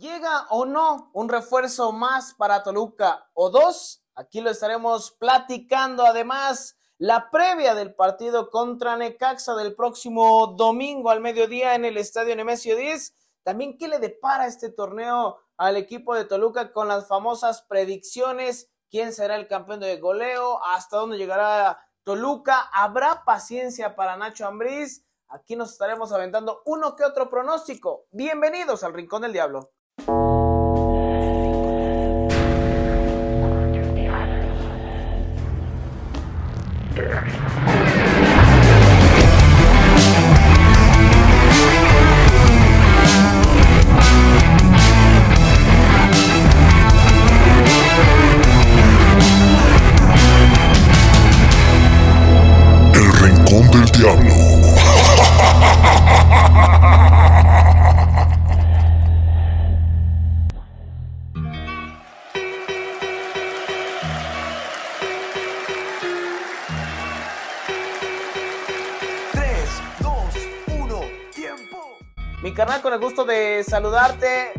¿Llega o no un refuerzo más para Toluca o dos? Aquí lo estaremos platicando. Además, la previa del partido contra Necaxa del próximo domingo al mediodía en el Estadio Nemesio 10. También, ¿qué le depara este torneo al equipo de Toluca con las famosas predicciones? ¿Quién será el campeón de goleo? ¿Hasta dónde llegará Toluca? ¿Habrá paciencia para Nacho Ambriz? Aquí nos estaremos aventando uno que otro pronóstico. Bienvenidos al Rincón del Diablo. De saludarte.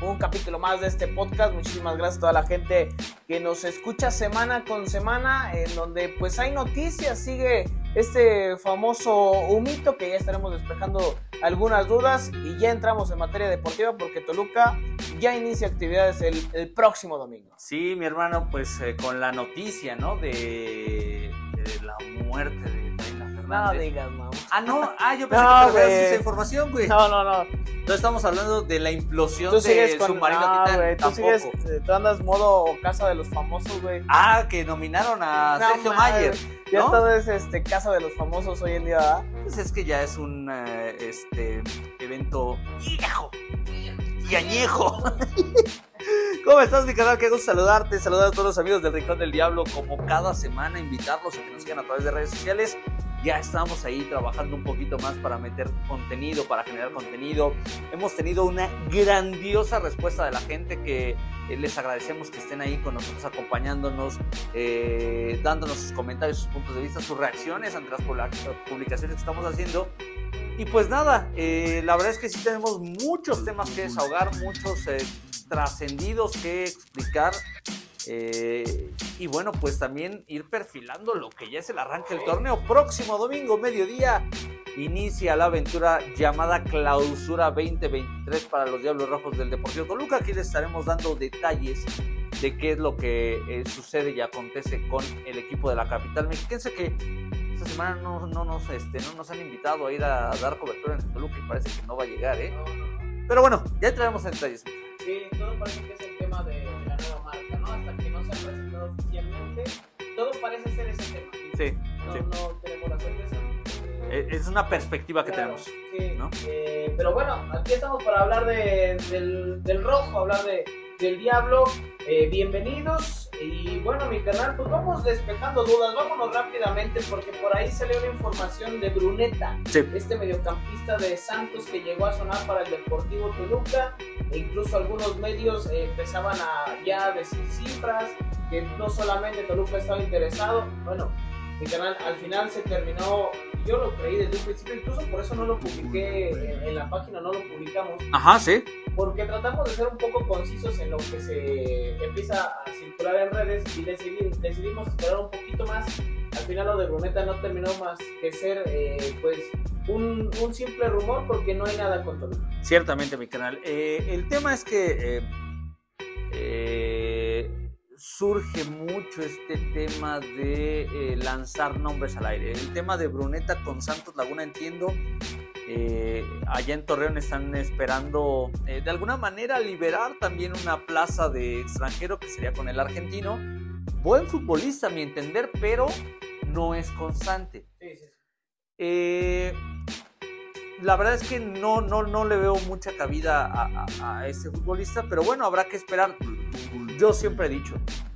Un capítulo más de este podcast. Muchísimas gracias a toda la gente que nos escucha semana con semana, en donde pues hay noticias, sigue este famoso humito que ya estaremos despejando algunas dudas y ya entramos en materia deportiva porque Toluca ya inicia actividades el, próximo domingo. Sí, mi hermano, pues eh, con la noticia, ¿no? De, de la muerte de Reina No digas, mamá. Ah, no, ah, yo pensé No, que güey. esa información, güey. No, no, no. Entonces estamos hablando de la implosión Tú sigues con. submarino no, Titán. güey, tú Tampoco. sigues. eh, Tú andas modo casa de los famosos, güey. Ah, que nominaron a No Sergio. Mayer. Ya ¿no? todo es este, casa de los famosos hoy en día, ¿verdad? Pues es que ya es un eh, este evento viejo y añejo. ¿Cómo estás, mi canal? Qué gusto saludarte, saludar a todos los amigos del Rincón del Diablo, como cada semana, invitarlos a que nos sigan a través de redes sociales. Ya estamos ahí trabajando un poquito más para meter contenido, para generar contenido. Hemos tenido una grandiosa respuesta de la gente que eh, les agradecemos que estén ahí con nosotros acompañándonos, eh, dándonos sus comentarios, sus puntos de vista, sus reacciones ante las publica- publicaciones que estamos haciendo. Y pues nada, eh, la verdad es que sí tenemos muchos temas que desahogar, muchos eh, trascendidos que explicar. Eh, y bueno, pues también ir perfilando lo que ya es el arranque del torneo. Próximo domingo, mediodía, inicia la aventura llamada Clausura 2023 para los Diablos Rojos del Deportivo Toluca. Aquí les estaremos dando detalles de qué es lo que eh, sucede y acontece con el equipo de la capital mexiquense que esta semana no, no nos, este, no nos han invitado a ir a, dar cobertura en Toluca y parece que no va a llegar, ¿eh? Pero bueno, ya entraremos en detalles. Sí, todo parece que es el tema de, nueva marca, ¿no? Hasta que no se ha presentado oficialmente, todo parece ser ese tema. Sí, No, sí. no tenemos la certeza. Eh, Es una perspectiva que Claro, tenemos. Sí, ¿no? eh, pero bueno, aquí estamos para hablar de, del, del rojo, hablar de, del diablo. Eh, bienvenidos. Y bueno, mi canal, pues vamos despejando dudas. Vámonos rápidamente porque por ahí salió una información de Bruneta, Sí. este mediocampista de Santos que llegó a sonar para el Deportivo Toluca. E incluso algunos medios eh, empezaban a ya decir cifras, que no solamente Toluca estaba interesado. Bueno, mi canal al final se terminó, yo lo creí desde un principio, incluso por eso no lo publiqué en, la página, no lo publicamos, Ajá, sí. porque tratamos de ser un poco concisos en lo que se empieza a circular en redes y decidí- decidimos esperar un poquito más. Al final lo de Bruneta no terminó más que ser eh, pues un, un simple rumor porque no hay nada con Toluca. Ciertamente, mi canal. Eh, el tema es que eh, surge mucho este tema de eh, lanzar nombres al aire. El tema de Bruneta con Santos Laguna, entiendo. eh, allá en Torreón están esperando eh, de alguna manera liberar también una plaza de extranjero que sería con el argentino. Buen futbolista, a mi entender, pero no es constante. Sí, sí, sí. Eh, la verdad es que no, no, no le veo mucha cabida a, a, a este futbolista, pero bueno, habrá que esperar. Yo siempre he dicho,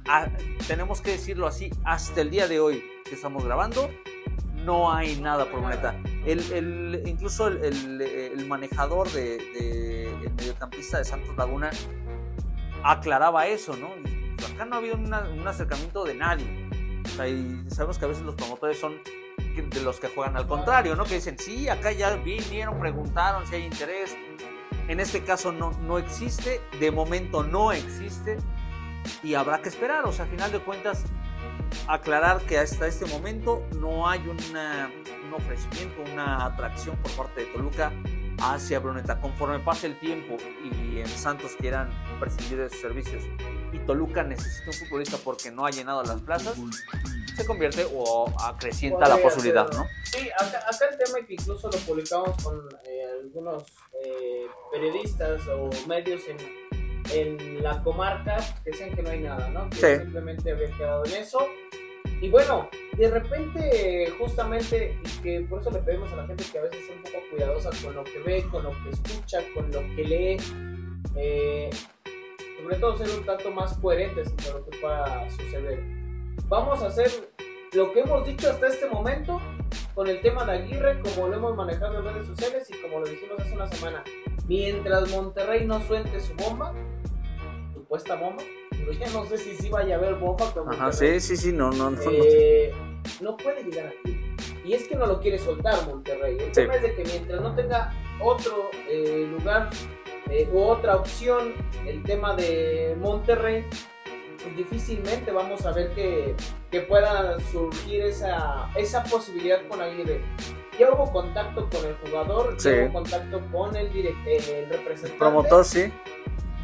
a- tenemos que decirlo así, hasta el día de hoy que estamos grabando, no hay nada por moneta. El, el- incluso el, el- manejador de, de- el mediocampista de Santos Laguna aclaraba eso, ¿no? Acá no ha habido una- un acercamiento de nadie. O sea, y sabemos que a veces los promotores son de los que juegan al contrario, ¿no? Que dicen, sí, acá ya vinieron, preguntaron si hay interés. En este caso no, no existe, de momento no existe y habrá que esperar. O sea, a final de cuentas, aclarar que hasta este momento no hay una, un ofrecimiento, una atracción por parte de Toluca hacia Bruneta. Conforme pase el tiempo y en Santos quieran prescindir de sus servicios y Toluca necesita un futbolista porque no ha llenado las plazas, se convierte o acrecienta la posibilidad, ¿no? Sí, acá, acá el tema que incluso lo publicamos con eh, algunos eh, periodistas o medios en, en la comarca que decían que no hay nada, ¿no? Que Sí. simplemente había quedado en eso. Y bueno, de repente, justamente, y que por eso le pedimos a la gente que a veces sea un poco cuidadosa con lo que ve, con lo que escucha, con lo que lee. eh, sobre todo ser un tanto más coherentes entre lo que pueda suceder. Vamos a hacer lo que hemos dicho hasta este momento con el tema de Aguirre, como lo hemos manejado en redes sociales y como lo dijimos hace una semana. Mientras Monterrey no suelte su bomba, supuesta bomba, pero ya no sé si sí vaya a haber bomba con Ajá, Monterrey. sí, sí, sí, no, no, no. Eh, no puede llegar aquí. Y es que no lo quiere soltar Monterrey. El Sí. tema es de que mientras no tenga otro eh, lugar eh, u otra opción, el tema de Monterrey, pues difícilmente vamos a ver que, que pueda surgir esa, esa posibilidad con Aguirre. Ya hubo contacto con el jugador, Sí. ya hubo contacto con el, direct- el representante Promotor, sí.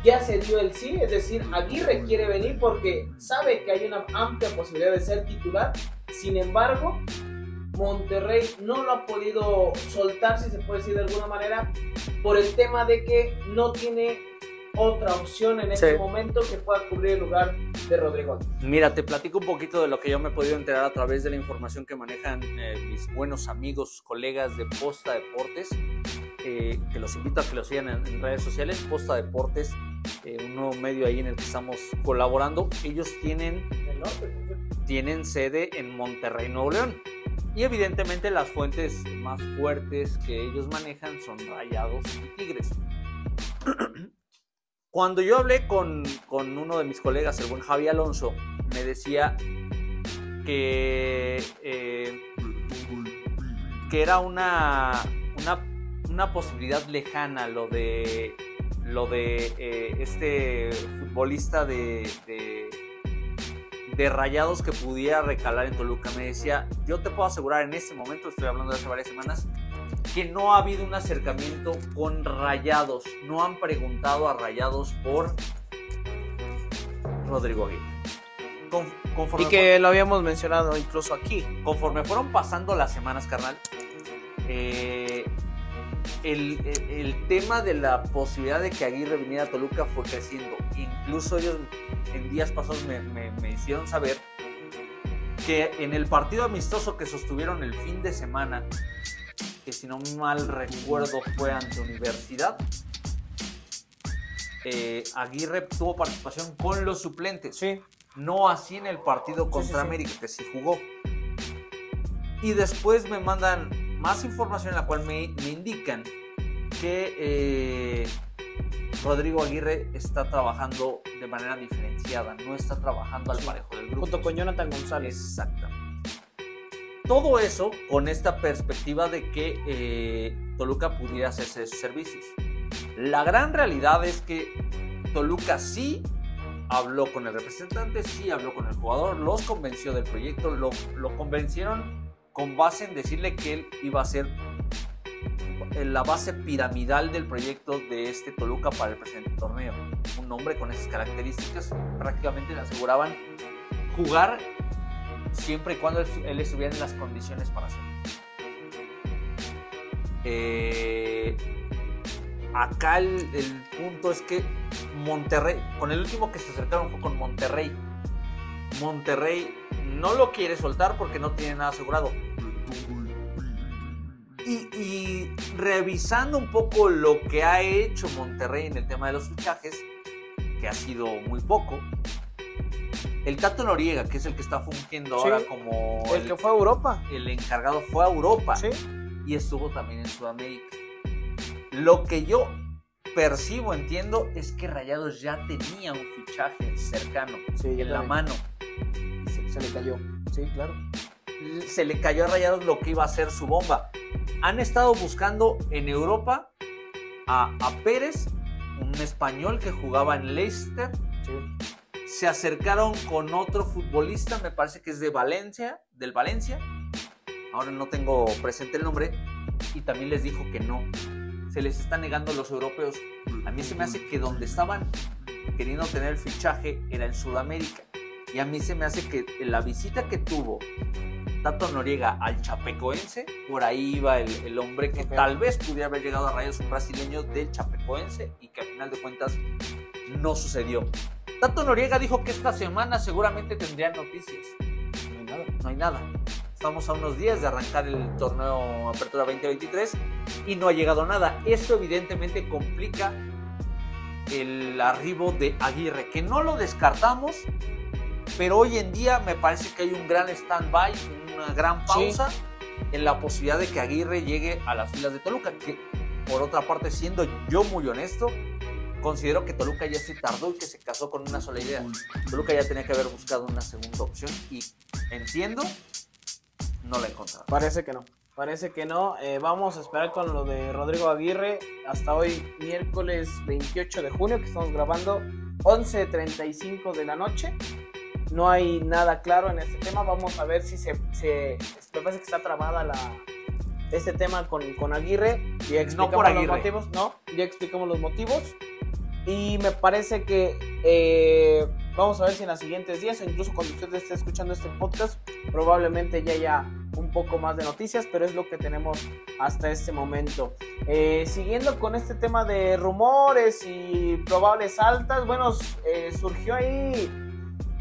Ya se dio el sí, es decir, Aguirre quiere venir porque sabe que hay una amplia posibilidad de ser titular, sin embargo, Monterrey no lo ha podido soltar, si se puede decir de alguna manera, por el tema de que no tiene otra opción en este Sí. momento que pueda cubrir el lugar de Rodrigo. Mira, te platico un poquito de lo que yo me he podido enterar a través de la información que manejan eh, mis buenos amigos, colegas de Posta Deportes, que los invito a que lo sigan en, redes sociales. Posta Deportes, eh, un nuevo medio ahí en el que estamos colaborando. Ellos tienen, tienen sede en Monterrey, Nuevo León. Y evidentemente las fuentes más fuertes que ellos manejan son Rayados y Tigres. Cuando yo hablé con, con uno de mis colegas, el buen Javi Alonso, me decía que, eh, que era una, una, una posibilidad lejana lo de, lo de eh, este futbolista de, de, de Rayados que pudiera recalar en Toluca. Me decía, yo te puedo asegurar en este momento, estoy hablando de hace varias semanas, que no ha habido un acercamiento con Rayados. No han preguntado a Rayados por Rodrigo Aguirre. Con- Y que lo habíamos mencionado incluso aquí. conforme fueron pasando las semanas, carnal, eh, el, el- el tema de la posibilidad de que Aguirre viniera a Toluca fue creciendo. Incluso ellos en días pasados me, me- me hicieron saber que en el partido amistoso que sostuvieron el fin de semana, que si no mal recuerdo fue ante Universidad, eh, Aguirre tuvo participación con los suplentes. Sí. No así en el partido contra sí, sí. América, que sí jugó. Y después me mandan más información en la cual me, me indican que eh, Rodrigo Aguirre está trabajando de manera diferenciada, no está trabajando al parejo del grupo. Junto con Jonathan González. Exactamente. Todo eso con esta perspectiva de que eh, Toluca pudiera hacerse de sus servicios. La gran realidad es que Toluca sí habló con el representante, sí habló con el jugador, los convenció del proyecto, lo, lo convencieron con base en decirle que él iba a ser la base piramidal del proyecto de este Toluca para el presente torneo. Un hombre con esas características prácticamente le aseguraban jugar siempre y cuando él, estuviera en las condiciones para hacerlo. Eh, acá el punto es que Monterrey, con el último que se acercaron fue con Monterrey. Monterrey no lo quiere soltar porque no tiene nada asegurado. Y, y revisando un poco lo que ha hecho Monterrey en el tema de los fichajes, que ha sido muy poco, el Tato Noriega, que es el que está fungiendo Sí, ahora como El que fue a Europa. el encargado, fue a Europa Sí. y estuvo también en Sudamérica. Lo que yo percibo, entiendo, es que Rayados ya tenía un fichaje cercano Sí, en la mano. Se, se le cayó. Sí, claro. Se le cayó a Rayados lo que iba a ser su bomba. Han estado buscando en Europa a, a Pérez, un español que jugaba en Leicester. Se acercaron con otro futbolista, me parece que es de Valencia, del Valencia. Ahora no tengo presente el nombre. Y también les dijo que no. Se les está negando a los europeos. A mí se me hace que donde estaban queriendo tener el fichaje era en Sudamérica. Y a mí se me hace que la visita que tuvo Tato Noriega al Chapecoense, por ahí iba el, el hombre que tal vez pudiera haber llegado a Rayos, un brasileño del Chapecoense, y que al final de cuentas no sucedió. Tato Noriega dijo que esta semana seguramente tendrían noticias. No hay nada. No hay nada. Estamos a unos días de arrancar el torneo Apertura 2023 y no ha llegado nada. Esto evidentemente complica el arribo de Aguirre, que no lo descartamos, pero hoy en día me parece que hay un gran stand-by, una gran pausa en la posibilidad de que Aguirre llegue a las filas de Toluca, que por otra parte, siendo yo muy honesto, considero que Toluca ya se tardó y que se casó con una sola idea. Toluca ya tenía que haber buscado una segunda opción y entiendo, no la he encontrado. Parece que no. Parece que no. Eh, vamos a esperar con lo de Rodrigo Aguirre. Hasta hoy, miércoles 28 de junio, que estamos grabando, 11.35 de la noche. No hay nada claro en este tema. Vamos a ver si se. se me parece que está trabada la, este tema con, con Aguirre. Ya explicamos por los motivos. No, ya explicamos los motivos. Y me parece que eh, vamos a ver si en los siguientes días, o incluso cuando usted esté escuchando este podcast, probablemente ya haya un poco más de noticias, pero es lo que tenemos hasta este momento. Eh, siguiendo con este tema de rumores y probables altas, bueno, eh, surgió ahí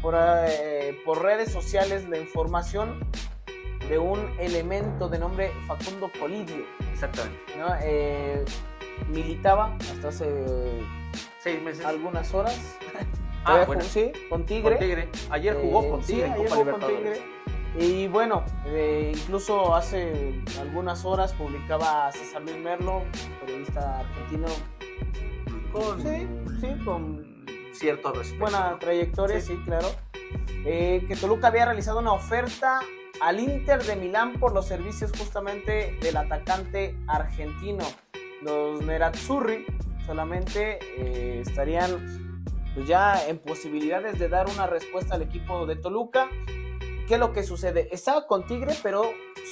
por, eh, por redes sociales la información de un elemento de nombre Facundo Colidio, Exactamente. ¿no? Eh, militaba hasta hace Seis meses. algunas horas. Ah, bueno. jugó- sí, con Tigre. Con Tigre. Ayer jugó Eh, con sí, Tigre en ayer Copa jugó con. Tigre. Y bueno, eh, incluso hace algunas horas publicaba César Luis Merlo, periodista argentino, Con Sí, sí, con cierto respeto. buena trayectoria, sí, claro. Eh, que Toluca había realizado una oferta al Inter de Milán por los servicios justamente del atacante argentino. Los Nerazzurri solamente eh, estarían pues, ya en posibilidades de dar una respuesta al equipo de Toluca. ¿Qué es lo que sucede? Estaba con Tigre, pero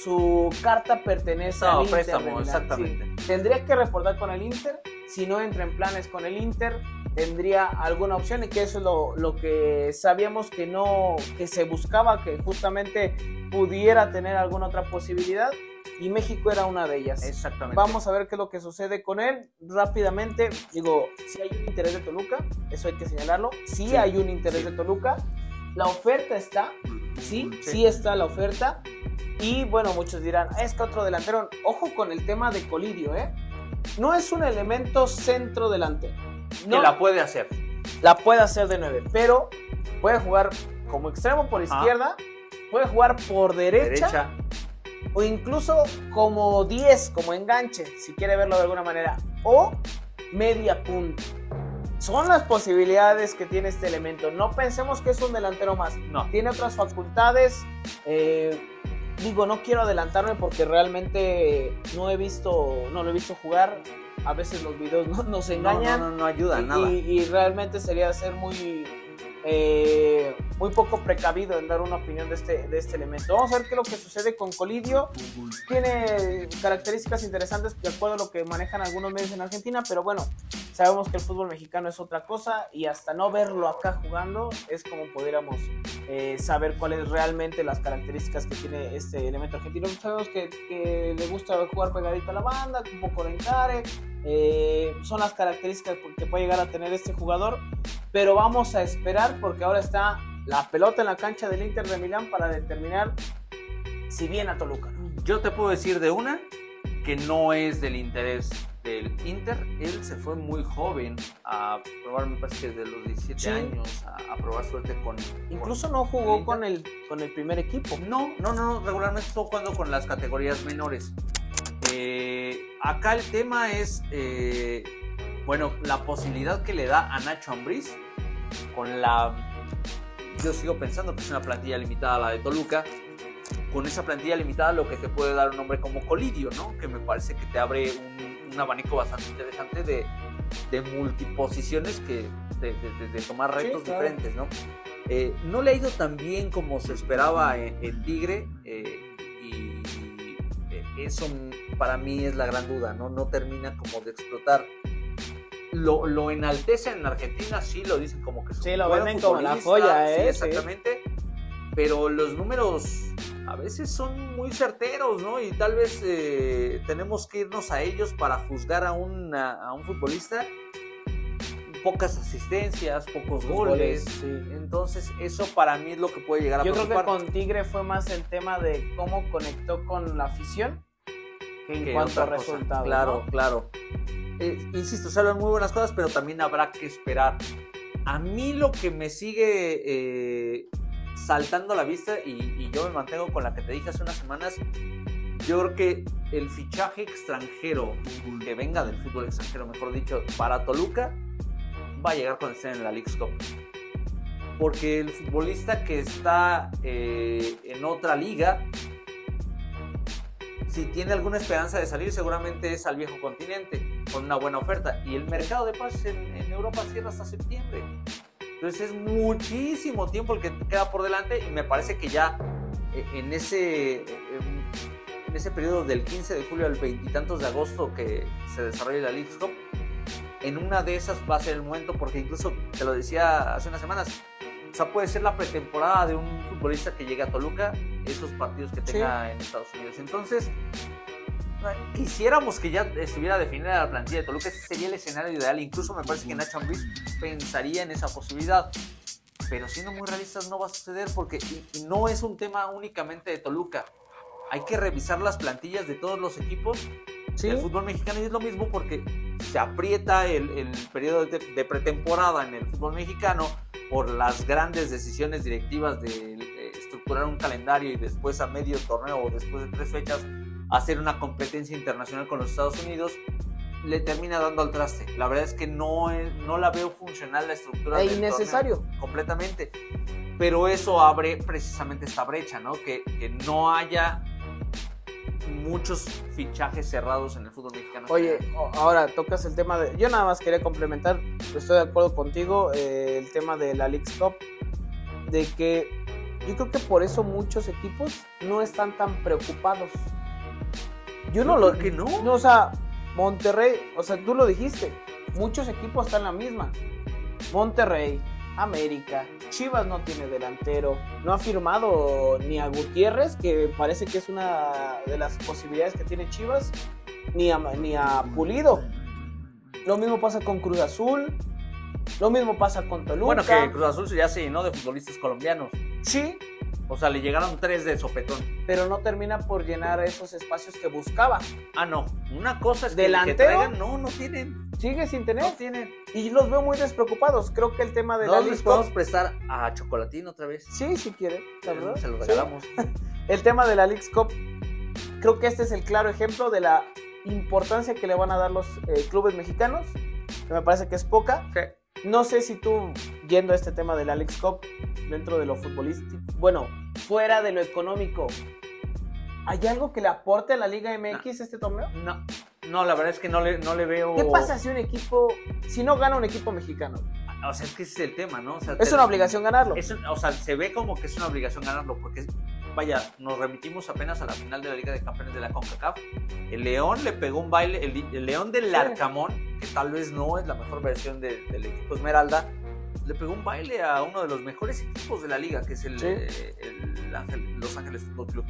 su carta pertenece No, al Inter. de préstamo, exactamente. Sí. Tendría que reportar con el Inter. Si no entra en planes con el Inter, tendría alguna opción y que eso es lo, lo que sabíamos que no, que se buscaba, que justamente pudiera tener alguna otra posibilidad y México era una de ellas. Exactamente. Vamos a ver qué es lo que sucede con él rápidamente. Digo, si hay un interés de Toluca, eso hay que señalarlo. Sí, Sí, hay un interés sí. de Toluca. La oferta está, sí, Sí. sí, está la oferta. Y bueno, muchos dirán, es que otro delantero. Ojo con el tema de Colidio, ¿eh? No es un elemento centro delantero. Que No, la puede hacer. la puede hacer de 9, pero puede jugar como extremo por izquierda, puede jugar por Derecha. o incluso como 10, como enganche, si quiere verlo de alguna manera, o media punta. Son las posibilidades que tiene este elemento. No pensemos que es un delantero más. No. Tiene otras facultades. eh, digo, no quiero adelantarme porque realmente no he visto, no lo he visto jugar. A veces los videos no, nos No, engañan. no, no, no ayuda y, nada. y- y realmente sería ser muy eh, muy poco precavido en dar una opinión de este, de este elemento. Vamos a ver qué es lo que sucede con Colidio. Tiene características interesantes de acuerdo a lo que manejan algunos medios en Argentina, pero bueno, sabemos que el fútbol mexicano es otra cosa y hasta no verlo acá jugando es como pudiéramos eh, saber cuáles realmente las características que tiene este elemento argentino. Sabemos que, que le gusta jugar pegadito a la banda, un poco de encare, eh, son las características que puede llegar a tener este jugador, pero vamos a esperar porque ahora está la pelota en la cancha del Inter de Milán para determinar si viene a Toluca. Yo te puedo decir de una que no es del interés del Inter. Él se fue muy joven a probar, me parece que desde los 17 Sí. años, a, a probar suerte con. Incluso no ¿El jugó Inter? con el, con el primer equipo. con- No, no, no, regularmente estuvo jugando con las categorías menores. Eh, acá el tema es, eh, bueno, la posibilidad que le da a Nacho Ambriz con la. Yo sigo pensando que es una plantilla limitada la de Toluca. Con esa plantilla limitada, lo que te puede dar un hombre como Colidio, ¿no? Que me parece que te abre un, un abanico bastante interesante de, de multiposiciones que, de, de- de tomar Sí, retos claro. diferentes, ¿no? Eh, no le ha ido tan bien como se esperaba en, en Tigre eh, y eso para mí es la gran duda, ¿no? No termina como de explotar. Lo, lo enaltece en Argentina, sí, lo dicen como que es Sí, lo venden como la joya, sí, ¿eh? exactamente. Pero los números a veces son muy certeros, ¿no? Y tal vez eh, tenemos que irnos a ellos para juzgar a, una- a un futbolista. Pocas asistencias, pocos goles. goles, sí. Entonces, eso para mí es lo que puede llegar a Yo creo que con Tigre fue más el tema de cómo conectó con la afición en que cuanto a resultados. Claro, ¿no? claro. Eh, insisto, se hablan muy buenas cosas, pero también habrá que esperar. A mí lo que me sigue eh, saltando a la vista, y, y yo me mantengo con la que te dije hace unas semanas, yo creo que el fichaje extranjero, que venga del fútbol extranjero, mejor dicho, para Toluca, va a llegar cuando estén en la League's Cup. Porque el futbolista que está eh, en otra liga, si tiene alguna esperanza de salir, seguramente es al viejo continente, con una buena oferta. Y el mercado de pases en, en Europa cierra hasta septiembre. Entonces es muchísimo tiempo el que queda por delante y me parece que ya eh, en ese, en, en ese periodo del 15 de julio al veintitantos de agosto que se desarrolla la League Cup, en una de esas va a ser el momento porque incluso te lo decía hace unas semanas, o sea, puede ser la pretemporada de un futbolista que llegue a Toluca, esos partidos que tenga en Estados Unidos. Entonces, quisiéramos que ya estuviera definida la plantilla de Toluca, ese sería el escenario ideal. Incluso me parece que Nacho Ambriz pensaría en esa posibilidad. Pero siendo muy realistas no va a suceder porque y- y no es un tema únicamente de Toluca. Hay que revisar las plantillas de todos los equipos Sí. del fútbol mexicano y es lo mismo porque se aprieta el, el periodo de, de pretemporada en el fútbol mexicano por las grandes decisiones directivas de eh, estructurar un calendario y después a medio torneo o después de tres fechas hacer una competencia internacional con los Estados Unidos le termina dando al traste. La verdad es que no, es- no la veo funcional la estructura. E del innecesario. torneo, completamente. Pero eso abre precisamente esta brecha, ¿no? Que, que no haya muchos fichajes cerrados en el fútbol mexicano. Oye, ahora tocas el tema de. Yo nada más quería complementar, estoy de acuerdo contigo, eh, el tema de la League's Cup, de que yo creo que por eso muchos equipos no están tan preocupados. Yo no lo. que no. No, o sea, Monterrey, o sea, tú lo dijiste, muchos equipos están en la misma. Monterrey, América, Chivas no tiene delantero, no ha firmado ni a Gutiérrez, que parece que es una de las posibilidades que tiene Chivas, ni a, ni a Pulido. Lo mismo pasa con Cruz Azul, lo mismo pasa con Toluca. Bueno, que Cruz Azul ya se llenó de futbolistas colombianos. Sí, O sea, le llegaron tres de sopetón. pero no termina por llenar esos espacios que buscaba. Ah, no. Una cosa es que, ¿Delantero? que traigan. No, no tienen. Sigue sin tener. No tienen. Y los veo muy despreocupados. Creo que el tema de la No League's les podemos prestar a Chocolatín otra vez. Sí, si quiere, la verdad. Se lo Sí. regalamos. El tema de la League's Cup, creo que este es el claro ejemplo de la importancia que le van a dar los eh, clubes mexicanos, que me parece que es poca. Sí. No sé si tú, yendo a este tema de la League's Cup, dentro de lo futbolístico, bueno, fuera de lo económico, ¿hay algo que le aporte a la Liga MX este torneo? No, no, la verdad es que no le, no le veo. ¿Qué pasa si un equipo, si no gana un equipo mexicano? O sea, es que ese es el tema, ¿no? O sea, Es te- una obligación ganarlo. es un- o sea, se ve como que es una obligación ganarlo, porque, vaya, nos remitimos apenas a la final de la Liga de Campeones de la CONCACAF. El León le pegó un baile, el, el León del Sí. Arcamón, que tal vez no es la mejor versión de- del equipo Esmeralda, le pegó un baile a uno de los mejores equipos de la liga, que es el, Sí. el Ángel- Los Ángeles Fútbol Club,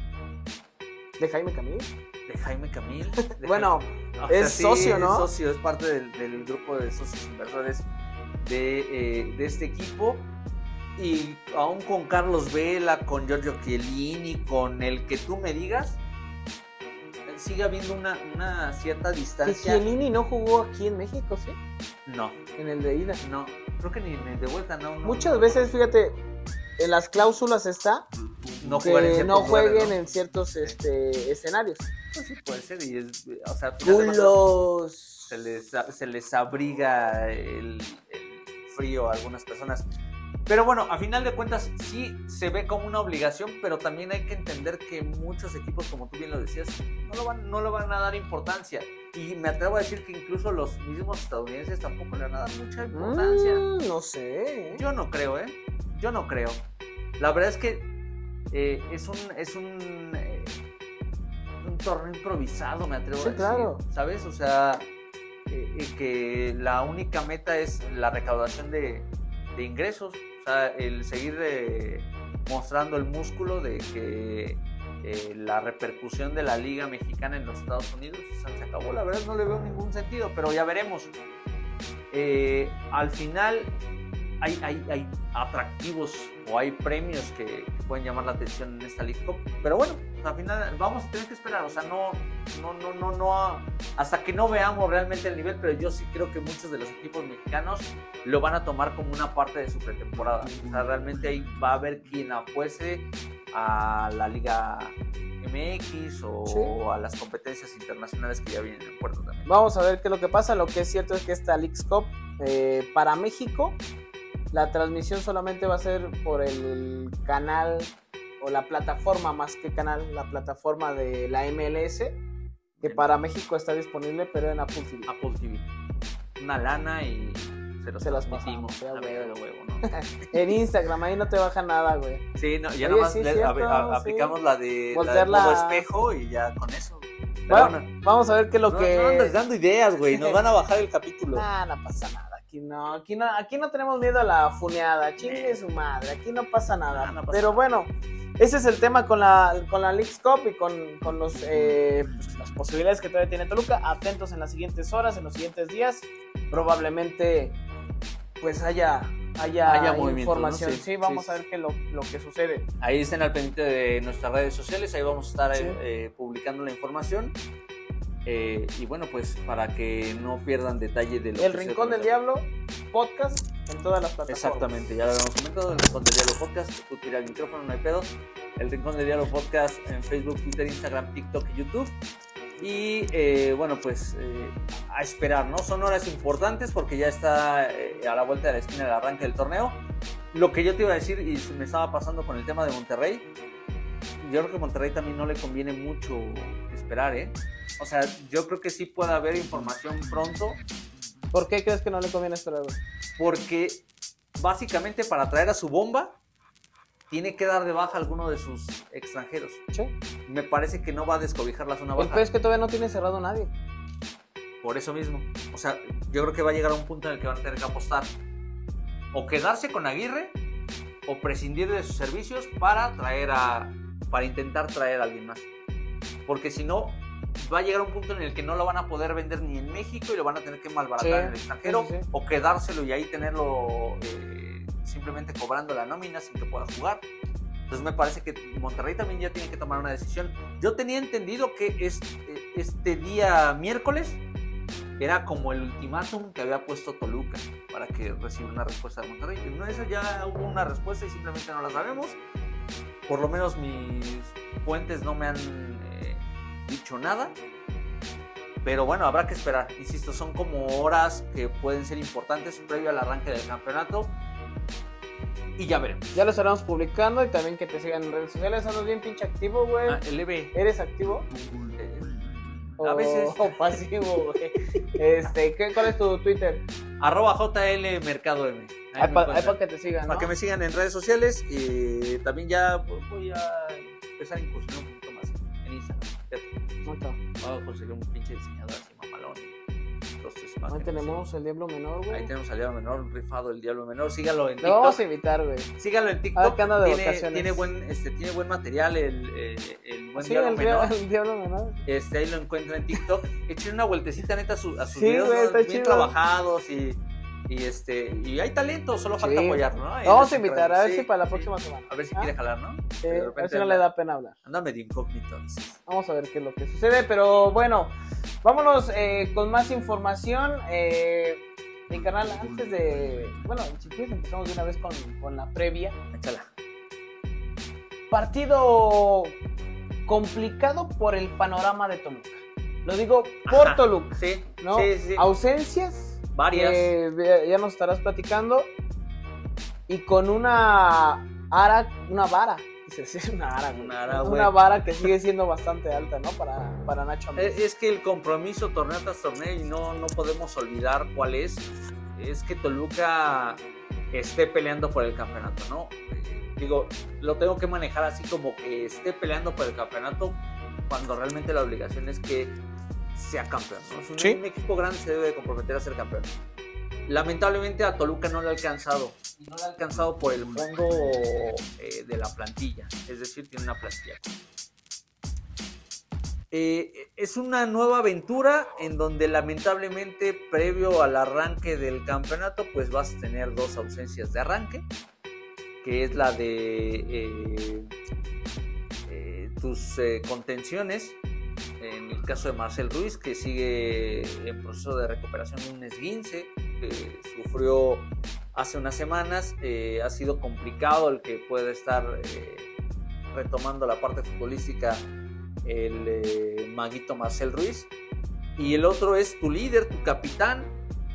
De Jaime Camil. de Jaime Camil. de Bueno, Jaime- o es socio, ¿no? Es socio, es parte del, del grupo de socios inversores de, eh, de este equipo. Y aún con Carlos Vela, con Giorgio Chiellini, con el que tú me digas, sigue habiendo una, una cierta Que distancia. Chiellini no jugó aquí en México, ¿sí? No, En el de ida. no, creo que ni, ni de vuelta, no. no Muchas no, veces, fíjate, en las cláusulas está no que jugar en no jueguen lugares, ¿no? en ciertos este, escenarios. Pues sí, puede ser. Y es, o sea, Culos. se les, se les abriga el, el frío a algunas personas. Pero bueno, a final de cuentas sí se ve como una obligación, pero también hay que entender que muchos equipos, como tú bien lo decías, no lo van, no le van a dar importancia. Y me atrevo a decir que incluso los mismos estadounidenses tampoco le van a dar mucha importancia. Mm, no sé. Yo no creo, ¿eh? Yo no creo. La verdad es que eh, es un, es un, eh, un torneo improvisado, me atrevo Sí, a decir. claro. ¿Sabes? O sea, eh, que la única meta es la recaudación de, de ingresos. El seguir eh, mostrando el músculo de que eh, la repercusión de la Liga Mexicana en los Estados Unidos se acabó. La verdad no le veo ningún sentido, pero ya veremos. Eh, al final hay, hay, hay atractivos o hay premios que, pueden llamar la atención en esta League Cup. Pero bueno, pues, al final vamos a tener que esperar. O sea, no, no, no, no, no, hasta que no veamos realmente el nivel, pero yo sí creo que muchos de los equipos mexicanos lo van a tomar como una parte de su pretemporada. O sea, realmente ahí va a haber quien apueste a la Liga MX o Sí. a las competencias internacionales que ya vienen en puerto también. Vamos a ver qué es lo que pasa. Lo que es cierto es que esta Leagues Cup eh, para México, la transmisión solamente va a ser por el canal o la plataforma, más que canal, la plataforma de la MLS, que para México está disponible, pero en Apple TV. Apple TV. Una lana y se los Se las pasamos, huevo. huevo, ¿no? En Instagram, ahí no te baja nada, güey. Sí, no, ya Oye, nomás sí, le- cierto, a- a- sí. aplicamos la de, la de Voltearla. modo espejo y ya con eso. Bueno, bueno, vamos a ver qué es lo no, que. no andes dando ideas, güey. Nos van a bajar el capítulo. Nah, no pasa nada. Aquí no, aquí no, aquí no tenemos miedo a la funeada. Chingue su madre. Aquí no pasa nada. Ah, no pasa Pero bueno, ese es el tema con la, con la Leagues Cup y con, con los, eh, pues, las posibilidades que todavía tiene Toluca. Atentos en las siguientes horas, en los siguientes días. Probablemente, pues haya, haya, Haya información. ¿no? Sí, Sí, vamos sí, a ver qué lo, lo que sucede. Ahí estén al pendiente de nuestras redes sociales. Ahí vamos a estar Sí. eh, publicando la información. Eh, y bueno, pues para que no pierdan detalle de lo El que Rincón del. Diablo, podcast en todas las plataformas. Exactamente, ya lo habíamos comentado, el Rincón del Diablo Podcast, tú tira el micrófono, no hay pedo. El Rincón del Diablo Podcast en Facebook, Twitter, Instagram, TikTok y YouTube. Y eh, bueno, pues eh, a esperar, ¿no? Son horas importantes porque ya está eh, a la vuelta de la esquina del arranque del torneo. Lo que yo te iba a decir y me estaba pasando con el tema de Monterrey, yo creo que Monterrey también no le conviene mucho esperar, ¿eh? O sea, yo creo que sí puede haber información pronto ¿Por qué crees que no le conviene esperar, porque básicamente para traer a su bomba tiene que dar de baja a alguno de sus extranjeros. Sí. Me parece que no va a descobijar la zona El baja. peor es que todavía no tiene cerrado nadie. Por eso mismo. O sea, yo creo que va a llegar a un punto en el que van a tener que apostar. O quedarse con Aguirre o prescindir de sus servicios para traer a. para intentar traer a alguien más. Porque si no, va a llegar un punto en el que no lo van a poder vender ni en México y lo van a tener que malbaratar Sí, en el extranjero. sí, sí. O quedárselo y ahí tenerlo eh, simplemente cobrando la nómina sin que pueda jugar. Entonces me parece que Monterrey también ya tiene que tomar una decisión. Yo tenía entendido que este, este día miércoles era como el ultimátum que había puesto Toluca para que reciba una respuesta de Monterrey. Y no eso ya hubo una respuesta y simplemente no la sabemos. Por lo menos mis fuentes no me han eh, dicho nada. Pero bueno, habrá que esperar. Insisto, son como horas que pueden ser importantes previo al arranque del campeonato. Y ya veremos. Ya lo estaremos publicando y también que te sigan en redes sociales. Andas bien pinche activo, güey. Ah, el EB. ¿Eres activo? eh, O, A veces. O pasivo, güey. Este, ¿qué, ¿cuál es tu Twitter? Arroba JL Mercado M. Ahí para que te sigan, ¿no? Para que me sigan en redes sociales y también ya pues, voy a empezar a incursionar un poquito más en Instagram. Voy a conseguir un pinche diseñador así mamalón. Entonces, más Ahí tenemos el Diablo Menor, Ahí güey. tenemos al Diablo Menor, rifado el Diablo Menor. Sígalo en Lo vamos a TikTok. invitar, güey. Sígalo en TikTok. anda de tiene, tiene buen, este, tiene buen material el, el buen Sí, Diablo el, Menor. el Diablo Menor. Este, ahí lo encuentra en TikTok. Echen una vueltecita neta a, su- a sus Sí, videos ¿no? está bien chido. trabajados y, y este y hay talento, solo falta Sí. apoyarlo, ¿no? Vamos a invitar, a ver sí, si para la sí. próxima semana. A ver si ¿Ah? quiere jalar, ¿no? Sí, De a ver si no le da pena hablar. Anda medio incógnito. veces. Vamos a ver qué es lo que sucede, pero bueno, vámonos eh, con más información. Eh, mi canal, antes de. Bueno, si quieres, empezamos de una vez con, con la previa. Échala. Partido complicado por el panorama de Toluca. Lo digo por. Toluca, Sí, ¿no? sí, sí. Ausencias. Varias. ya- nos estarás platicando. Y con una, ara, una vara es una vara, güey. Una vara, Una vara que sigue siendo bastante alta, ¿no? Para, para Nacho. Es, es que el compromiso torneo tras torneo y no, no podemos olvidar cuál es, es que Toluca esté peleando por el campeonato, ¿no? Eh, digo, lo tengo que manejar así como que esté peleando por el campeonato cuando realmente la obligación es que sea campeón, un, Sí. un equipo grande se debe de comprometer a ser campeón. Lamentablemente a Toluca no le ha alcanzado. Y no le ha alcanzado por el fondo eh, de la plantilla. Es decir, tiene una plantilla eh, es una nueva aventura en donde lamentablemente previo al arranque del campeonato pues vas a tener dos ausencias de arranque, que es la de eh, eh, tus contenciones, en el caso de Marcel Ruiz que sigue en proceso de recuperación de un esguince que sufrió hace unas semanas, eh, ha sido complicado el que pueda estar eh, retomando la parte futbolística el eh, maguito Marcel Ruiz. Y el otro es tu líder, tu capitán,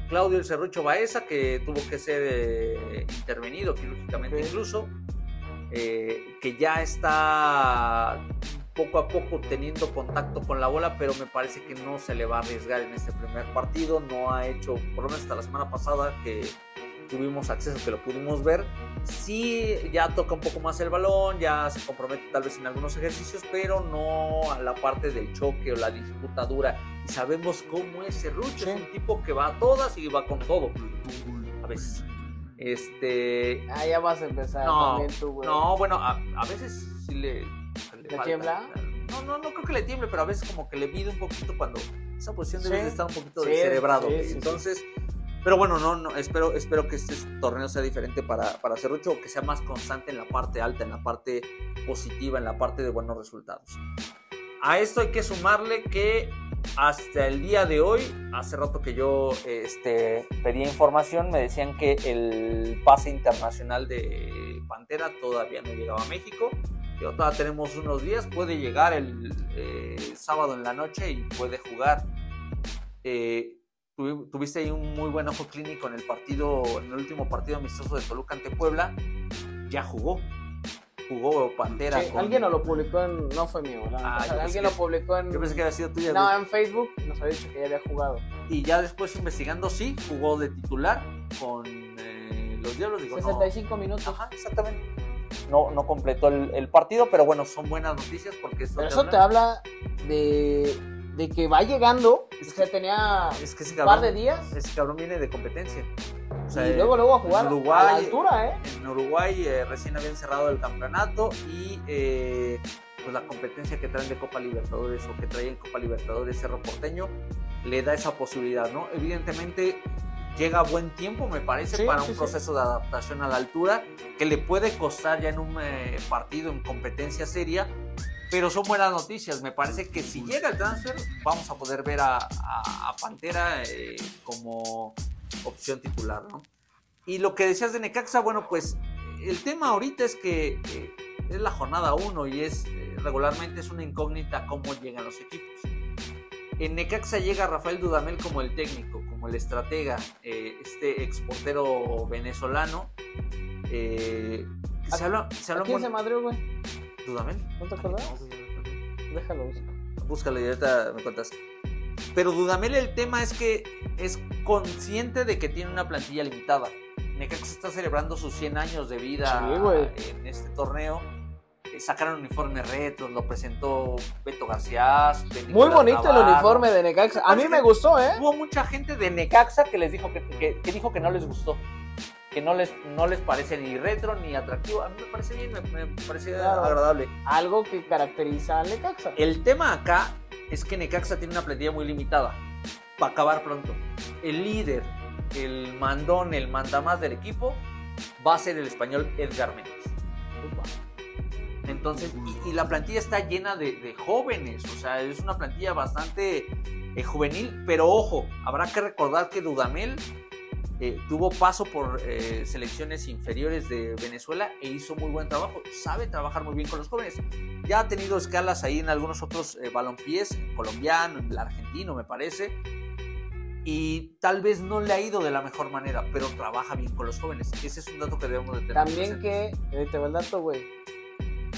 Claudio El Cerrucho Baeza, que tuvo que ser eh, intervenido quirúrgicamente Ok. incluso, eh, que ya está poco a poco teniendo contacto con la bola, pero me parece que no se le va a arriesgar en este primer partido. No ha hecho, por lo menos hasta la semana pasada, que tuvimos acceso, que lo pudimos ver. Sí, ya toca un poco más el balón, ya se compromete tal vez en algunos ejercicios, pero no a la parte del choque o la disputa dura. Y sabemos cómo es Serrucho, Sí. es un tipo que va a todas y va con todo. A veces. Este. Ah, ya vas a empezar No, también tú, güey. no, bueno, a, a veces sí le. Le ¿Le tiembla? No, no, no creo que le tiemble, pero a veces como que le mide un poquito cuando esa posición debe Sí. de estar un poquito Sí, descerebrado. sí. Entonces, pero bueno, no, no, espero, espero que este torneo sea diferente para, para Cerrucho, que sea más constante en la parte alta, en la parte positiva, en la parte de buenos resultados. A esto hay que sumarle que hasta el día de hoy, hace rato que yo este, pedía información, me decían que el pase internacional de Pantera todavía no llegaba a México. Digo, todavía tenemos unos días, puede llegar el eh, sábado en la noche y puede jugar. Eh, tuvi- tuviste ahí un muy buen ojo clínico en el partido, en el último partido amistoso de Toluca ante Puebla. Ya jugó. Jugó Pantera. Sí, con- alguien nos lo publicó en. No fue mío. Ah, O sea, yo pensé alguien que- lo publicó en. Yo pensé que había sido tuya. No, en Facebook nos había dicho que ya había jugado. Y ya después investigando, sí, jugó de titular con eh, los Diablos. Digo, no- 65 minutos. Ajá, exactamente. No, no completó el, el partido, pero bueno, son buenas noticias porque esto Pero te eso habla- te habla de, de que va llegando. Es o sea, tenía Es que ese un cabrón, par de días. ese cabrón viene de competencia. O sea, y luego, luego a jugar en a Uruguay, la altura, ¿eh? En Uruguay eh, recién habían cerrado el campeonato y eh, pues la competencia que traen de Copa Libertadores o que trae en Copa Libertadores Cerro Porteño le da esa posibilidad, ¿no? Evidentemente llega a buen tiempo, me parece, Sí, para sí, un sí. proceso de adaptación a la altura que le puede costar ya en un eh, partido en competencia seria. Pero son buenas noticias. Me parece que si llega el transfer, vamos a poder ver a, a- a Pantera eh, como opción titular, ¿no? Y lo que decías de Necaxa, bueno, pues el tema ahorita es que eh, es la jornada 1 y es eh, regularmente es una incógnita cómo llegan los equipos. En Necaxa llega Rafael Dudamel como el técnico, como el estratega, eh, este exportero venezolano. eh, se ¿A- habla, se ¿A habla quién se madrió, güey? ¿Dudamel? ¿No te no, güey, Déjalo. busco. búscalo y ahorita me cuentas. Pero Dudamel el tema es que es consciente de que tiene una plantilla limitada. Necaxa está celebrando sus 100 años de vida Sí, en este torneo. Eh, Sacaron uniformes retros, lo presentó Beto García. Muy bonito el uniforme de Necaxa. A mí me gustó, ¿eh? Hubo mucha gente de Necaxa que les dijo que, que- que dijo que no les gustó. Que no les, no les parece ni retro ni atractivo. A mí me parece bien, me, me parece Claro. agradable. Algo que caracteriza a Necaxa. El tema acá es que Necaxa tiene una plantilla muy limitada. Para acabar pronto. El líder, el mandón, el mandamás del equipo va a ser el español Edgar Méndez. Entonces, y, y la plantilla está llena de, de jóvenes. O sea, es una plantilla bastante eh, juvenil. Pero ojo, habrá que recordar que Dudamel eh, tuvo paso por eh, selecciones inferiores de Venezuela e hizo muy buen trabajo. Sabe trabajar muy bien con los jóvenes. Ya ha tenido escalas ahí en algunos otros eh, balompiés, colombiano, el argentino, me parece. Y tal vez no le ha ido de la mejor manera, pero trabaja bien con los jóvenes. Ese es un dato que debemos de tener. También presentes. que, ahí te va el dato, güey.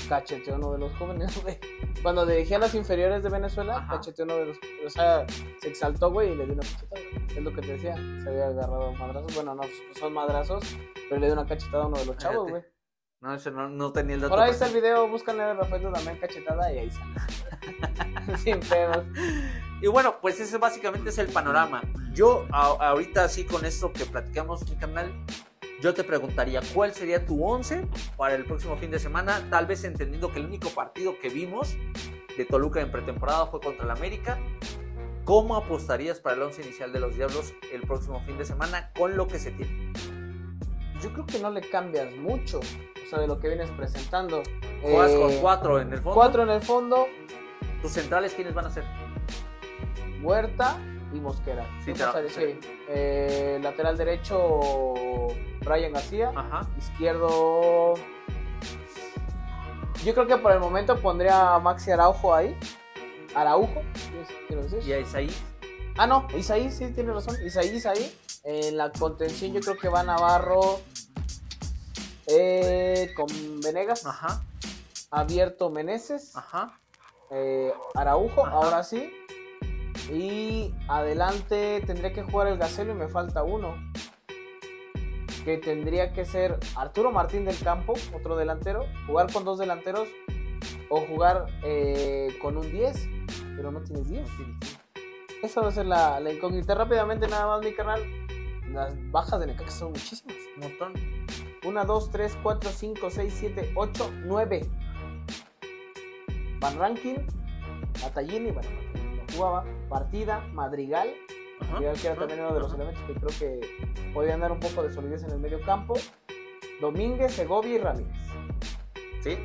Cacheteó uno de los jóvenes, güey. Cuando dirigía las inferiores de Venezuela, Ajá. cacheteó uno de los. O sea, se exaltó, güey, y le dio una cachetada. Es lo que te decía. Se había agarrado madrazos. Bueno, no son madrazos, pero le dio una cachetada a uno de los chavos, güey. No, eso no, no tenía el dato. Por ahí está el video, búscanle a Rafael Dudamel cachetada y ahí sale. Sin pedos. Y bueno, pues ese básicamente es el panorama. Yo a- ahorita así con esto que platicamos mi canal, yo te preguntaría cuál sería tu 11 para el próximo fin de semana, tal vez entendiendo que el único partido que vimos de Toluca en pretemporada fue contra el América. ¿Cómo apostarías para el 11 inicial de los Diablos el próximo fin de semana con lo que se tiene? Yo creo que no le cambias mucho. O sea, de lo que vienes presentando. Juegas Eh, con cuatro en el fondo. Cuatro en el fondo, ¿Tus centrales quiénes van a ser? Huerta Sí. Eh, lateral derecho, Brian García. Ajá. Izquierdo. Yo creo que por el momento pondría a Maxi Araujo ahí. Araujo, quiero decir. Y a Isaí. Ah, no, Isaí, sí, tiene razón. Isaí, Isaí. En la contención yo creo que va Navarro eh, con Venegas. Ajá. Abierto Meneses. Ajá. eh, Araujo, Ajá. ahora sí. Y adelante tendría que jugar el Gacelo y me falta uno. Que tendría que ser Arturo Martín del Campo, otro delantero. Jugar con dos delanteros o jugar eh, con un 10. Pero no tienes 10. Esa va a ser la, la incógnita. Rápidamente, nada más, mi canal. Las bajas de Necaxa son muchísimas. Un montón. 1, 2, 3, 4, 5, 6, 7, 8, 9. Van Rankin, Atallini, bueno, no jugaba. Partida, Madrigal, Ajá. Que era también uno de los Ajá. elementos que creo que podían dar un poco de solidez en el medio campo. Domínguez, Segovia y Ramírez. Sí.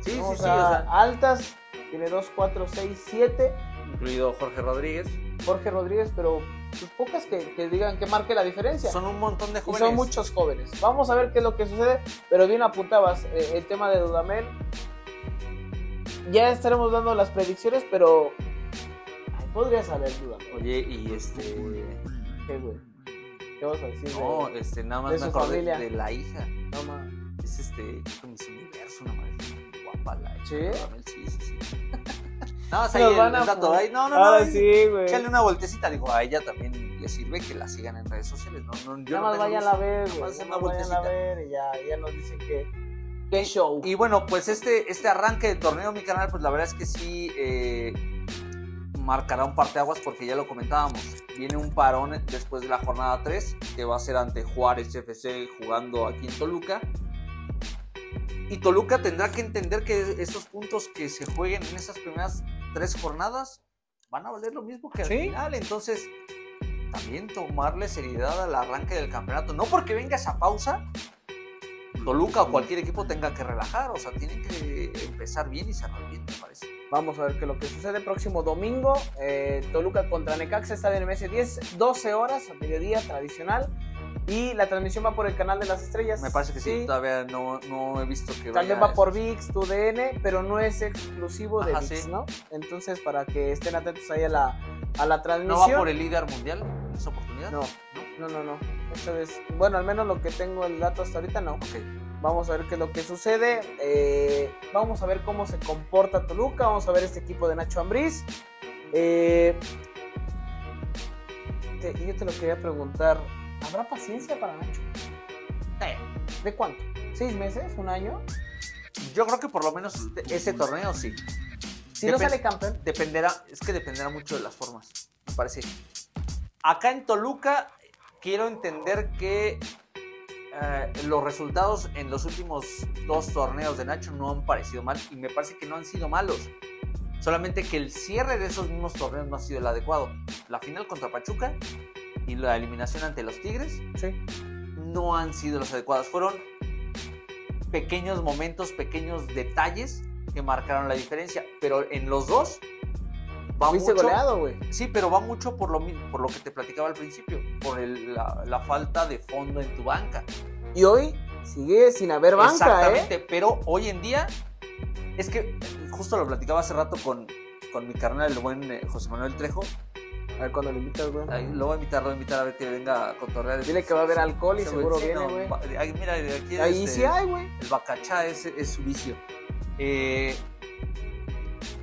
Sí, sí, ¿no? sí. o, sea, o sea, altas, tiene 2, 4, 6, 7. incluido Jorge Rodríguez. Jorge Rodríguez, pero pues, pocas que, que digan que marque la diferencia. Son un montón de Y jóvenes. son muchos jóvenes. Vamos a ver qué es lo que sucede. Pero bien apuntabas eh, el tema de Dudamel. Ya estaremos dando las predicciones, pero. Ay, podría saber Dudamel. Oye, y este. ¿Qué, güey? ¿Qué vas a decir? No, güey? este, nada más de me acordé familia. de la hija. No. Es este. Como Miss Universo, una madre. Guapa la hija. ¿Sí? Sí, sí, sí. Nada más Se ahí el, van a el dato. Ahí, no, no, no. Ahora ahí, sí, güey. Échale una vueltecita. Digo, a ella también le sirve que la sigan en redes sociales. No, no, yo Nada no más tengo vayan a ver, güey. Nada una más vayan a ver y ya, ya nos dicen que. ¿Qué show? Y bueno, pues este, este arranque de torneo mi canal, pues la verdad es que sí eh, marcará un parteaguas porque ya lo comentábamos. Viene un parón después de la jornada 3, que va a ser ante Juárez FC jugando aquí en Toluca. Y Toluca tendrá que entender que esos puntos que se jueguen en esas primeras tres jornadas van a valer lo mismo que al Sí. final. Entonces, también tomarle seriedad al arranque del campeonato. No porque venga esa pausa, Toluca o cualquier equipo tenga que relajar, o sea, tienen que empezar bien y cerrar bien, me parece. Vamos a ver qué lo que sucede próximo domingo. eh, Toluca contra Necaxa está en el MS10, 12 horas, a mediodía tradicional. Y la transmisión va por el canal de las estrellas. Me parece que sí, todavía no, no he visto que También vaya va por. VIX, TUDN, pero no es exclusivo de VIX, sí. ¿no? Entonces, para que estén atentos ahí a la, a la ¿No transmisión. va por el líder mundial en esa oportunidad? No, no, no, no. Es, bueno, al menos lo que tengo el dato hasta ahorita, no. Ok. Vamos a ver qué es lo que sucede. eh, vamos a ver cómo se comporta Toluca. Vamos a ver este equipo de Nacho Ambriz. Eh, te- yo te lo quería preguntar. ¿Habrá paciencia para Nacho? Eh, ¿De cuánto? ¿Seis meses? ¿Un año? yo creo que por lo menos este- ese torneo sí. Si no Depen- sale campeón. Dependerá, es que dependerá mucho de las formas, me parece. Acá en Toluca quiero entender que eh, los resultados en los últimos dos torneos de Nacho no han parecido mal y me parece que no han sido malos. Solamente que el cierre de esos mismos torneos no ha sido el adecuado. La final contra Pachuca y la eliminación ante los Tigres Sí. no han sido los adecuados. Fueron pequeños momentos, pequeños detalles que marcaron la diferencia. Pero en los dos va Fuiste mucho. goleado, güey. Sí, pero va mucho por lo, por lo que te platicaba al principio, por el- la, la falta de fondo en tu banca. Y hoy sigue sin haber banca, Exactamente, ¿eh? pero hoy en día es que justo lo platicaba hace rato con, con mi carnal, el buen eh, José Manuel Trejo. A ver cuando lo invitas, güey. Ahí lo voy a invitar, lo voy a invitar a ver que venga a cotorrear. Dile que va a haber alcohol y seguro viene, no, güey. ahí, mira, aquí Ahí este, sí hay, güey. El bacachá es, es su vicio. Eh,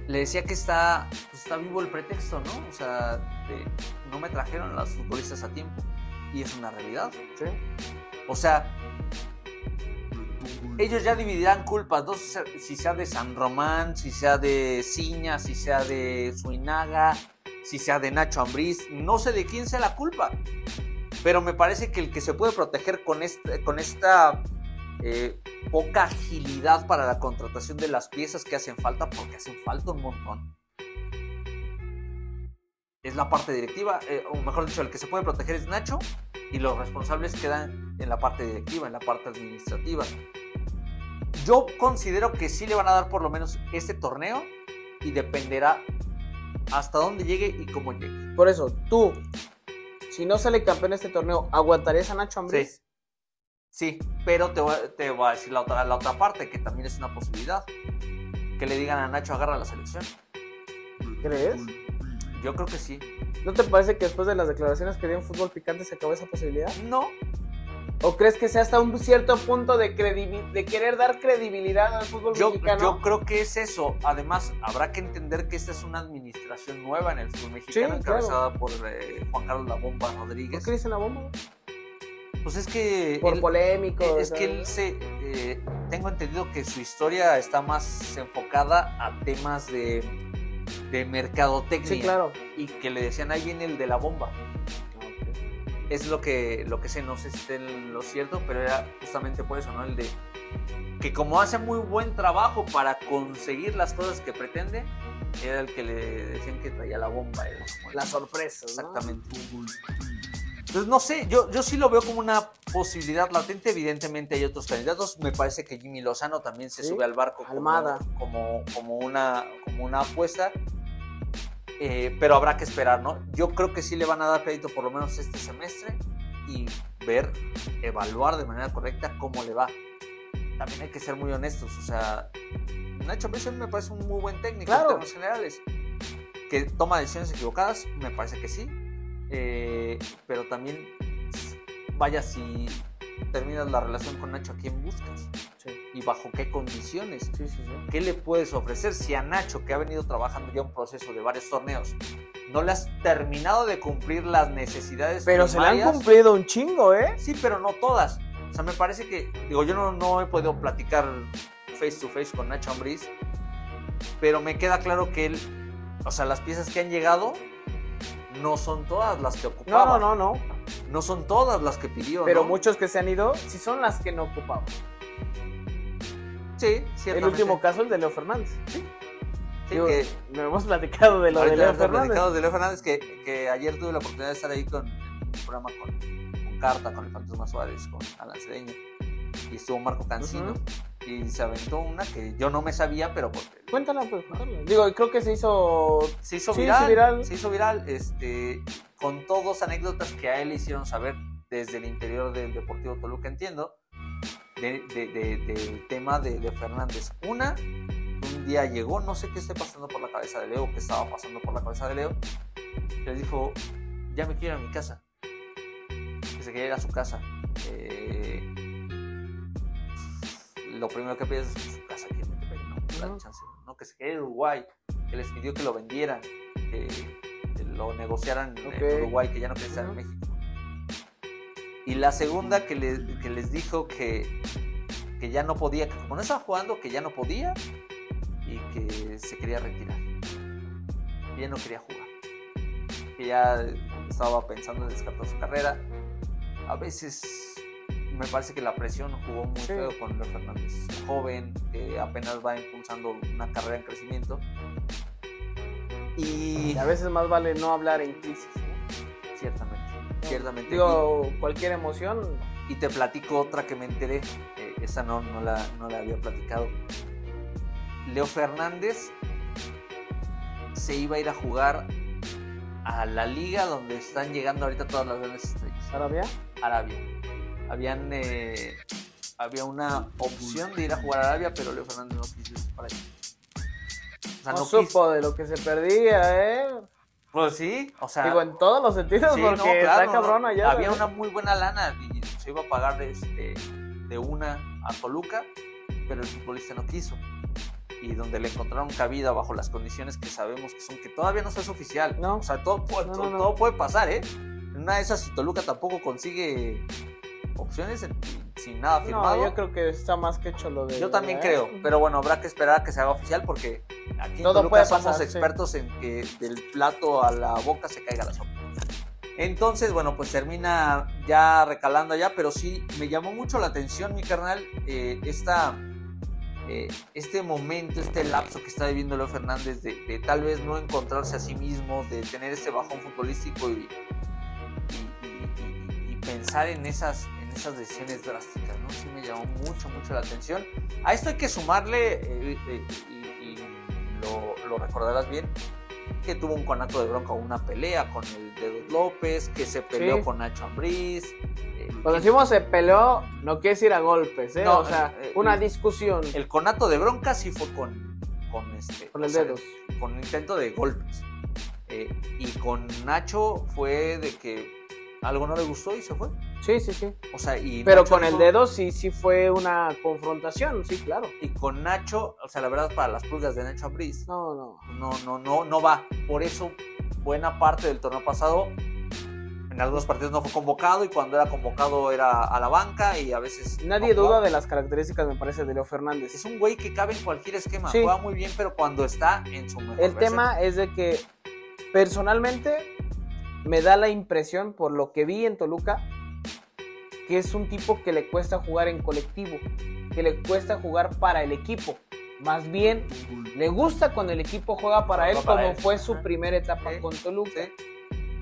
le decía que está, pues, está vivo el pretexto, ¿no? O sea, de, no me trajeron las futbolistas a tiempo. Y es una realidad. Sí. O sea, ellos ya dividirán culpas, ¿no? si sea de San Román, si sea de Ciña, si sea de Suinaga, si sea de Nacho Ambriz, no sé de quién sea la culpa. Pero me parece que el que se puede proteger con, este, con esta eh, poca agilidad para la contratación de las piezas que hacen falta, porque hacen falta un montón, es la parte directiva, eh, o mejor dicho, el que se puede proteger es Nacho y los responsables quedan en la parte directiva, en la parte administrativa. Yo considero que sí le van a dar por lo menos este torneo y dependerá hasta dónde llegue y cómo llegue. Por eso, tú, si no sale campeón este torneo, ¿aguantarías a Nacho Ambriz? Sí, pero te voy, te voy, a decir la otra, la otra parte, que también es una posibilidad. Que le digan a Nacho agarra la selección. ¿Crees? Yo creo que sí. ¿No te parece que después de las declaraciones que dio en Fútbol Picante se acabó esa posibilidad? No, ¿O crees que sea hasta un cierto punto de, de querer dar credibilidad al fútbol yo, mexicano? Yo creo que es eso. Además, habrá que entender que esta es una administración nueva en el fútbol mexicano, Sí, encabezada por eh, Juan Carlos La Bomba ¿Por Rodríguez. qué dicen la bomba? Pues es que. Por él- polémico. Es que él se. eh, tengo entendido que su historia está más enfocada a temas de, de mercadotecnia. Sí, claro. Y que le decían, ahí viene el de la bomba. Es lo que, lo que sé, no sé si esté en lo cierto, pero era justamente por eso, ¿no? El de que como hace muy buen trabajo para conseguir las cosas que pretende, era el que le decían que traía la bomba. el- La sorpresa. ¿no? Exactamente. Entonces, no sé, yo, yo sí lo veo como una posibilidad latente. Evidentemente hay otros candidatos. Me parece que Jimmy Lozano también se Sí, sube al barco como, como, como, una, como una apuesta. Eh, pero habrá que esperar, ¿no? Yo creo que sí le van a dar crédito por lo menos este semestre y ver, evaluar de manera correcta cómo le va. También hay que ser muy honestos, o sea, Nacho Ambriz me parece un muy buen técnico Claro. en términos generales. Que toma decisiones equivocadas, me parece que sí. Eh, pero también, vaya, si terminas la relación con Nacho, ¿a quién buscas? Sí, ¿Y bajo qué condiciones? sí, sí. sí. ¿Qué le puedes ofrecer si a Nacho, que ha venido trabajando ya un proceso de varios torneos, no le has terminado de cumplir las necesidades Pero se le han cumplido un chingo, ¿eh? Sí, pero no todas. O sea, me parece que, digo, yo no, no he podido platicar face to face con Nacho Ambriz, pero me queda claro que él, o sea, las piezas que han llegado no son todas las que No, ocupaba. no, no, no. No son todas las que pidió. Pero ¿no? muchos que se han ido, sí son las que no ocupaban. Sí, El último caso, el de Leo Fernández. Sí, Digo, que, No hemos platicado de lo de Leo Fernández. platicado de Leo Fernández, que, que ayer tuve la oportunidad de estar ahí con en un programa con, con Carta, con el Fantasma Suárez, con Alan Cedeño, y estuvo Marco Cancino, Ujú. y se aventó una que yo no me sabía, pero porque Cuéntala, pues, cuéntala. Digo, creo que se hizo. se hizo Sí, viral, viral. se hizo viral, este, con dos anécdotas que a él le hicieron saber desde el interior del Deportivo Toluca, entiendo, de- de- de- del tema de Fernández. Una, un día llegó, no sé qué esté pasando por la cabeza de Leo, qué estaba pasando por la cabeza de Leo, le dijo, ya me quiero ir a mi casa, que se quería ir a su casa. Eh, lo primero que pides es su casa aquí en Metepec, no, no chance, que se Uruguay, que les pidió que lo vendieran, que, lo negociaran en Uruguay, que ya no quería estar en Ujú. México. Y la segunda que, le- que les dijo que, que ya no podía, que como no estaba jugando, que ya no podía y que se quería retirar. Que ya no quería jugar. Que ya estaba pensando en descartar su carrera. A veces me parece que la presión jugó muy Sí. feo con Leo Fernández. Joven, que apenas va impulsando una carrera en crecimiento. Y Y a veces más vale no hablar en crisis. ¿no? ciertamente, ciertamente. Digo, cualquier emoción. Y te platico otra que me enteré. eh, esa no, no, la, no la había platicado. Leo Fernández se iba a ir a jugar a la liga donde están llegando ahorita todas las grandes estrellas. Arabia. Arabia. Habían, eh, había una opción de ir a jugar a Arabia, pero Leo Fernández no quiso ir para allá. O sea, No, no, supo quiso. de lo que se perdía, ¿eh? Pues sí, o sea. Digo, en todos los sentidos, Sí, porque no, claro, está no. cabrón allá. Había una muy buena lana y se iba a pagar este, de una a Toluca, pero el futbolista no quiso. y donde le encontraron cabida bajo las condiciones que sabemos que son, que todavía no es oficial. No. O sea, todo, puede- No, no, todo, no. todo puede pasar, ¿eh? En una de esas, si Toluca tampoco consigue opciones sin nada firmado. No, yo creo que está más que hecho lo de. Yo también ¿eh? creo, pero bueno, habrá que esperar a que se haga oficial porque aquí en Todo somos sí. expertos en que del plato a la boca se caiga la sopa. Entonces, bueno, pues termina ya recalando allá, pero sí me llamó mucho la atención, mi carnal, eh, esta, eh, este momento, este lapso que está viviendo Leo Fernández de, de tal vez no encontrarse a sí mismo, de tener este bajón futbolístico y, y- y- y- y pensar en esas, esas decisiones drásticas, ¿no? Sí me llamó mucho, mucho la atención. A esto hay que sumarle, eh, eh, y, y lo, lo recordarás bien, que tuvo un conato de bronca, una pelea con el Dedos López, que se peleó Sí. con Nacho Ambriz. eh, Cuando decimos se peleó, no quiere decir a golpes, ¿eh? No, o sea, eh, una el- discusión el conato de bronca sí fue con, con este. con el sea, dedos. con intento de golpes. Eh, y con Nacho fue de que algo no le gustó y se fue. Sí, sí, sí. O sea, y Pero Nacho con el dedo sí, sí fue una confrontación, sí, claro. Y con Nacho, o sea, la verdad, para las pulgas de Nacho Ambriz, No, no. no, no, no, no va. Por eso, buena parte del torneo pasado, en algunos partidos no fue convocado y cuando era convocado era a la banca y a veces. Nadie no duda de las características, me parece, de Leo Fernández. Es un güey que cabe en cualquier esquema, Sí. juega muy bien, pero cuando está en su mejor El versión. tema es de que personalmente me da la impresión, por lo que vi en Toluca, que es un tipo que le cuesta jugar en colectivo, que le cuesta jugar para el equipo. Más bien, le gusta cuando el equipo juega para él, para como él. fue su primera etapa con Toluca.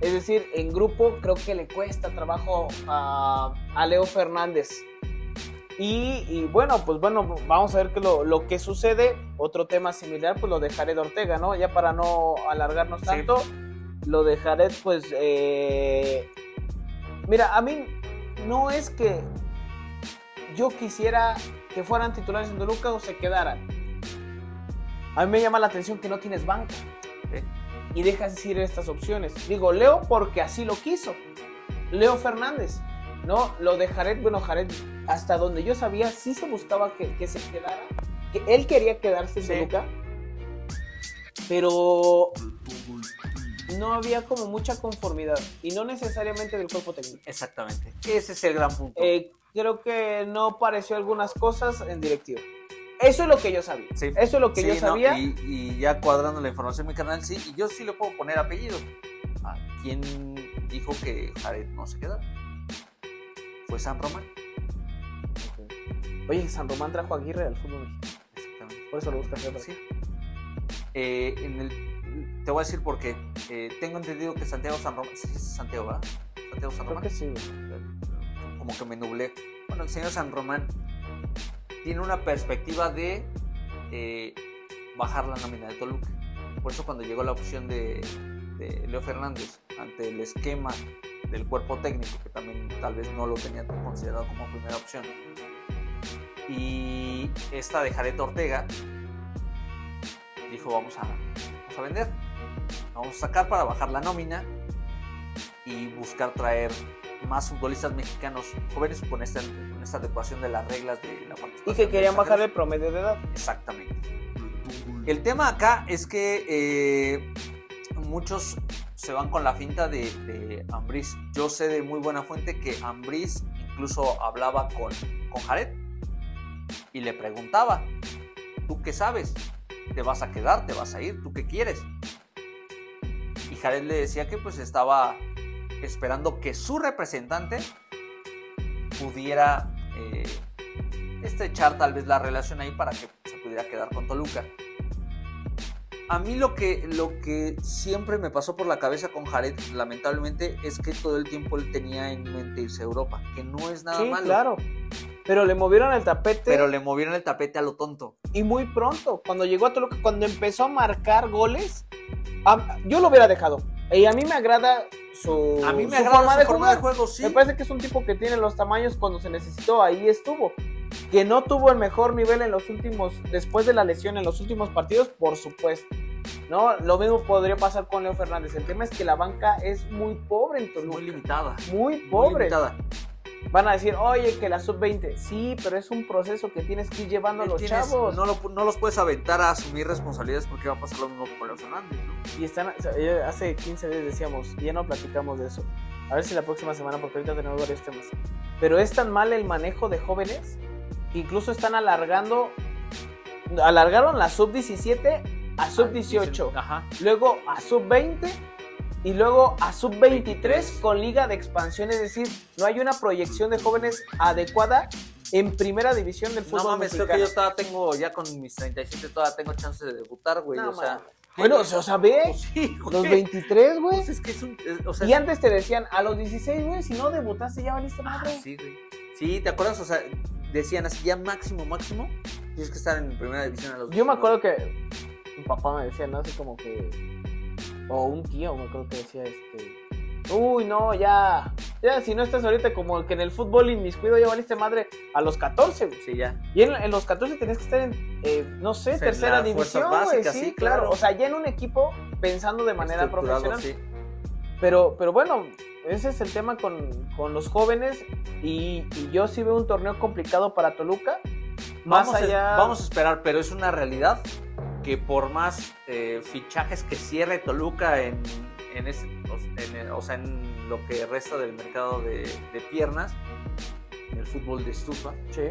Es decir, en grupo creo que le cuesta trabajo a, a Leo Fernández. Y, y bueno, pues bueno, vamos a ver qué lo, lo que sucede. Otro tema similar, pues lo de Jared Ortega, ¿no? Ya para no alargarnos Sí. tanto, lo de Jared, pues... eh, mira, a mí no es que yo quisiera que fueran titulares en Toluca o se quedaran. A mí me llama la atención que no tienes banca Sí. y dejas ir estas opciones. Digo, Leo porque así lo quiso. Leo Fernández, ¿no? Lo de Jared, bueno, Jared, hasta donde yo sabía, sí se buscaba que, que se quedara, que él quería quedarse en Sí. Toluca, pero no había como mucha conformidad y no necesariamente del cuerpo técnico. Exactamente. Ese es el gran punto. Eh, creo que no pareció algunas cosas en directiva. Eso es lo que yo sabía. Sí. Eso es lo que Sí, yo no, sabía. y, y ya cuadrando la información, mi canal, sí, y yo sí le puedo poner apellido. ¿A quién dijo que Jared no se queda? Fue San Román. Oye, San Román trajo a Aguirre al fútbol mexicano. Exactamente. Por eso lo buscas. Sí. Eh, en el, te voy a decir por qué. Eh, tengo entendido que Santiago San Román. Sí, es Santiago, ¿verdad? Santiago San Creo Román. que sí. Como que me nublé. Bueno, el señor San Román tiene una perspectiva de eh, bajar la nómina de Toluca. Por eso cuando llegó la opción de, de Leo Fernández ante el esquema del cuerpo técnico, que también tal vez no lo tenía considerado como primera opción, y esta de Jared Ortega, dijo vamos a, vamos a vender, vamos a sacar para bajar la nómina y buscar traer más futbolistas mexicanos jóvenes con esta, con esta adecuación de las reglas de la Y participación que de querían bajar el promedio de edad. Exactamente. El tema acá es que eh, muchos se van con la finta de, de Ambriz. Yo sé de muy buena fuente que Ambriz incluso hablaba con, con Jared y le preguntaba, ¿tú qué sabes? ¿Te vas a quedar? ¿Te vas a ir? ¿Tú qué quieres? Jared le decía que pues estaba esperando que su representante pudiera eh, estrechar tal vez la relación ahí para que se pudiera quedar con Toluca. A mí lo que, lo que siempre me pasó por la cabeza con Jared, lamentablemente, es que todo el tiempo él tenía en mente irse a Europa, que no es nada sí, malo. claro. Pero le movieron el tapete Pero le movieron el tapete a lo tonto. y muy pronto. Cuando llegó a Toluca, cuando empezó a marcar goles, a- yo lo hubiera dejado. Y a mí me agrada su, A mí me su agrada forma, su de, forma jugar. de juego, sí. Me parece que es un tipo que tiene los tamaños cuando se necesitó, ahí estuvo. Que no tuvo el mejor nivel en los últimos, después de la lesión en los últimos partidos, por supuesto. No, lo mismo podría pasar con Leo Fernández. El tema es que la banca es muy pobre en Toluca. muy limitada. Muy muy pobre. limitada. Van a decir, oye, que la sub-20. Sí, pero es un proceso que tienes que ir llevando a los Tienes- chavos. No, lo- no los puedes aventar a asumir responsabilidades porque va a pasar lo mismo con Leo Fernández, ¿no? Y están, hace 15 días decíamos, ya no platicamos de eso. A ver si la próxima semana, porque ahorita tenemos varios temas. Pero es tan mal el manejo de jóvenes que incluso están alargando, alargaron la sub-17 a sub-18, Ajá. luego a sub-20 y luego a sub-23 23. con liga de expansión. Es decir, no hay una proyección de jóvenes adecuada en primera división del No fútbol mames, creo mexicano. que yo todavía tengo, ya con mis 37, todavía tengo chance de debutar, güey. No, o sea, mames. Bueno, o sea, ve, pues sí, los 23, güey. Pues es que es un. es- o sea, Y antes te decían, a los 16, güey, si no debutaste ya valiste Ah, madre. sí, güey. Sí, ¿te acuerdas? O sea, decían así, ya máximo, máximo, tienes que estar en primera división a los Yo me 19. acuerdo que mi papá me decía, ¿no? Así como que... O un tío me acuerdo que decía, este... Uy, no, ya... Ya, si no estás ahorita como el que en el fútbol inmiscuido ya valiste madre a los 14, güey. Sí, ya. Y en, en los 14 tenías que estar en, eh, no sé, O sea, en tercera división, güey. Sí, sí, claro. claro. O sea, ya en un equipo pensando de manera profesional. sí. Pero, pero bueno, ese es el tema con, con los jóvenes y, y yo sí veo un torneo complicado para Toluca. Más Vamos, allá... a, vamos a esperar, pero es una realidad que por más eh, fichajes que cierre Toluca en, en, ese- en el- o sea, en lo que resta del mercado de, de piernas, en el fútbol de estufa, Sí.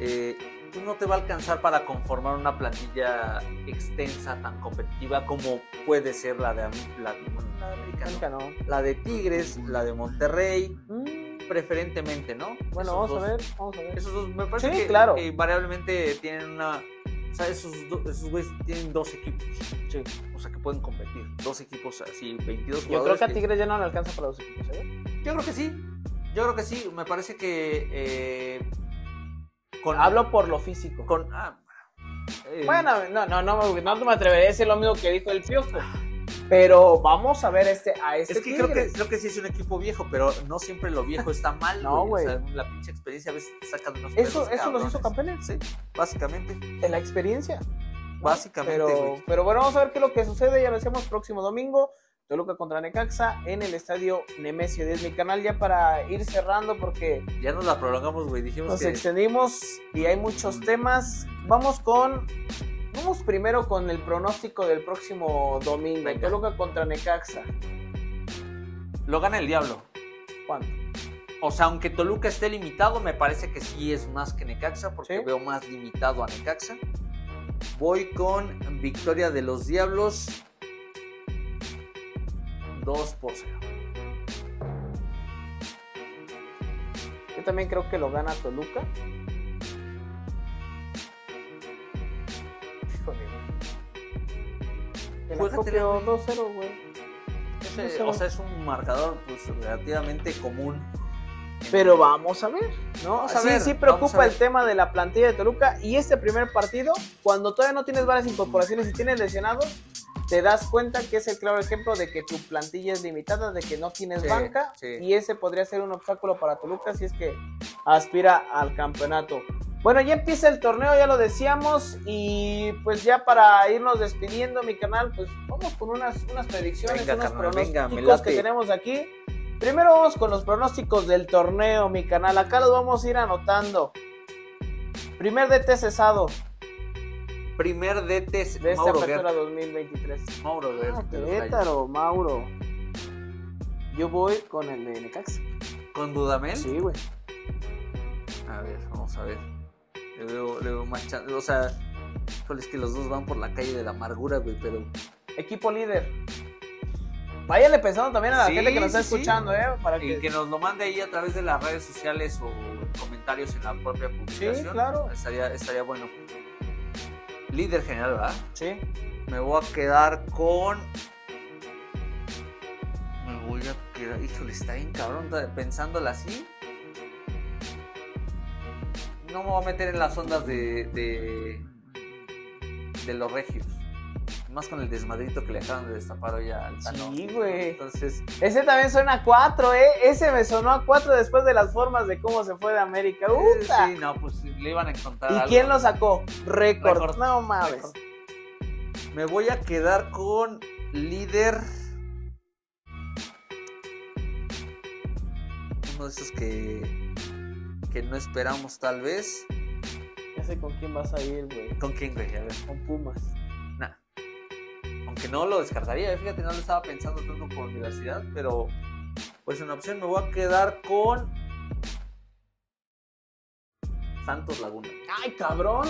eh, pues no te va a alcanzar para conformar una plantilla extensa, tan competitiva como puede ser la de, la, de la de Tigres, la de Monterrey, Mm, preferentemente, ¿no? bueno, Esos vamos dos. a ver, vamos a ver. Esos dos, me parece Sí, que, claro. que invariablemente tienen una. O sea, esos, esos güeyes tienen dos equipos. Sí. O sea, que pueden competir. Dos equipos así, 22 Yo creo jugadores. que a Tigres ya no le alcanza para los equipos, ¿eh? Yo creo que sí. Yo creo que sí. Me parece que. eh, con, Hablo por lo físico. Con. ah, eh, Bueno, no, no, no, no me atrevería a decir lo mismo que dijo el Piojo. Pero vamos a ver este, a este Es que creo, que creo que sí es un equipo viejo, pero no siempre lo viejo está mal. No, güey. O sea, güey. la pinche experiencia a veces te saca de unos Eso, eso los hizo cabrones. campeones. Sí, básicamente. De la experiencia. Básicamente, Pero, pero bueno, vamos a ver qué es lo que sucede. Ya lo decíamos próximo domingo. Toluca contra Necaxa en el estadio Nemesio 10. Mi canal ya para ir cerrando porque Ya nos la prolongamos, güey. Dijimos nos que. extendimos y hay muchos temas. Vamos con. Vamos primero con el pronóstico del próximo domingo. Venga. Toluca contra Necaxa. Lo gana el diablo. ¿Cuánto? O sea, aunque Toluca esté limitado, me parece que sí es más que Necaxa, porque ¿Sí? veo más limitado a Necaxa. Voy con victoria de los Diablos. 2 por 0. Yo también creo que lo gana Toluca. Güey. El Juégatela, acopio güey. 2-0, güey. Ese- O sea, es un marcador pues, relativamente común. Pero vamos a ver, ¿no? Vamos sí, ver, sí preocupa el tema de la plantilla de Toluca y este primer partido, cuando todavía no tienes varias incorporaciones y tienes lesionados, te das cuenta que es el claro ejemplo de que tu plantilla es limitada, de que no tienes Sí, banca sí. y ese podría ser un obstáculo para Toluca si es que aspira al campeonato. Bueno, ya empieza el torneo, ya lo decíamos, y pues ya para irnos despidiendo mi canal, pues vamos con unas, unas predicciones, Venga, unos carnal, venga, me pronósticos que tenemos aquí. Primero vamos con los pronósticos del torneo, mi canal. Acá los vamos a ir anotando. Primer DT cesado Primer DT de esta Mauro apertura Guerra. 2023. Mauro. Ah. Querétaro, Mauro. Yo voy con el de Necaxa. ¿Con Dudamel? Sí, güey. A ver, vamos a ver. Le veo, le veo más O sea, es que los dos van por la calle de la amargura, güey, pero. Equipo líder. Váyale pensando también a la Sí, gente que nos está sí, sí. escuchando, ¿eh? Para Y que... nos lo mande ahí a través de las redes sociales o comentarios en la propia publicación. claro. Estaría, estaría bueno. Líder general, ¿verdad? Sí. Me voy a quedar con. Me voy a quedar. Híjole, está bien cabrón. Pensándola así. No me voy a meter en las ondas de. de, de los regios. Más con el desmadrito que le acaban de destapar hoy al Tano. Sí, güey. Entonces, Ese también suena a 4, ¿eh? Ese me sonó a 4 después de las formas de cómo se fue de América. eh, sí, no, pues le iban a encontrar. ¿Y algo. quién lo sacó? Récord. No mames. Me voy a quedar con líder. Uno de esos que. Que no esperamos tal vez. Ya sé con quién vas a ir, güey. ¿Con quién, güey? A ver. Con Pumas. Nah. Aunque no lo descartaría, fíjate, no lo estaba pensando tanto por universidad, pero pues una opción me voy a quedar con Santos Laguna. ¡Ay, cabrón!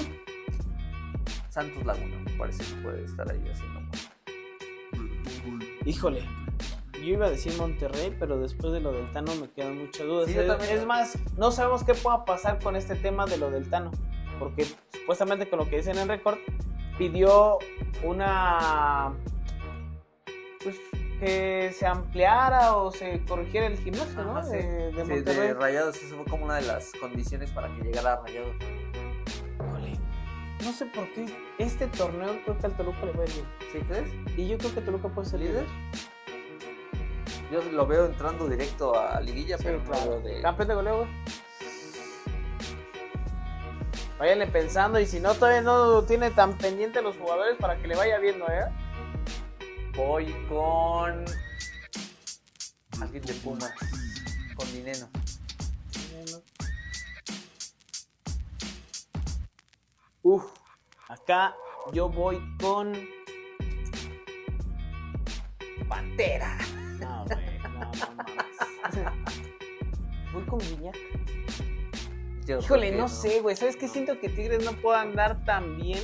Santos Laguna, me parece que puede estar ahí haciendo. Híjole. Yo iba a decir Monterrey, pero después de lo del Tano me quedan muchas dudas. Sí, es, más, no sabemos qué pueda pasar con este tema de lo del Tano. Porque supuestamente con lo que dicen en récord, pidió una. Pues que se ampliara o se corrigiera el gimnasio, ¿no? Sí. de, de Sí, Monterrey. de Rayados, eso fue como una de las condiciones para que llegara a Rayados. No sé por qué. Este torneo creo que al Toluca le va a ir bien. ¿Sí crees? Y yo creo que Toluca puede ser líder. Yo lo veo entrando directo a Liguilla, Sí, pero claro. de... Campeón de goleo, güey. Váyanle pensando y si no, todavía no tiene tan pendiente los jugadores para que le vaya viendo, ¿eh? Voy con... Alguien de Pumas. Con Dineno. Uf, acá yo voy con. Pantera. Con Guiñac. Yo Híjole, no sé, güey. ¿Sabes qué? Siento que Tigres no puede andar tan bien.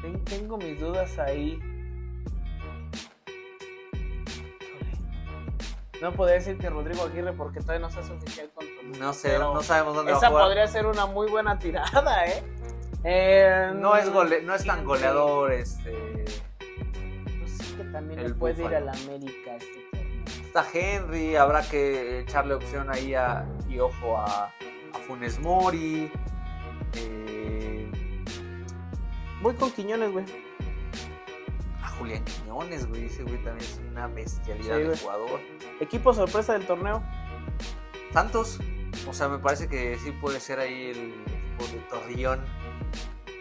Ten- Tengo mis dudas ahí. No podría decir que Rodrigo Aguirre porque todavía no se hace oficial con Toluca, No sé, pero no sabemos dónde va Esa a jugar. podría ser una muy buena tirada, ¿eh? Eh, No es, gole... no es tan ¿quién goleador, este... También El le puede ir a la América este. Está Henry, habrá que echarle opción ahí a, y ojo a, a Funes Mori. eh, Voy con Quiñones, güey. a Julián Quiñones, güey. Ese güey también es una bestialidad Sí, de jugador. Equipo sorpresa del torneo. Santos, o sea, me parece que sí puede ser ahí el equipo de Torreón.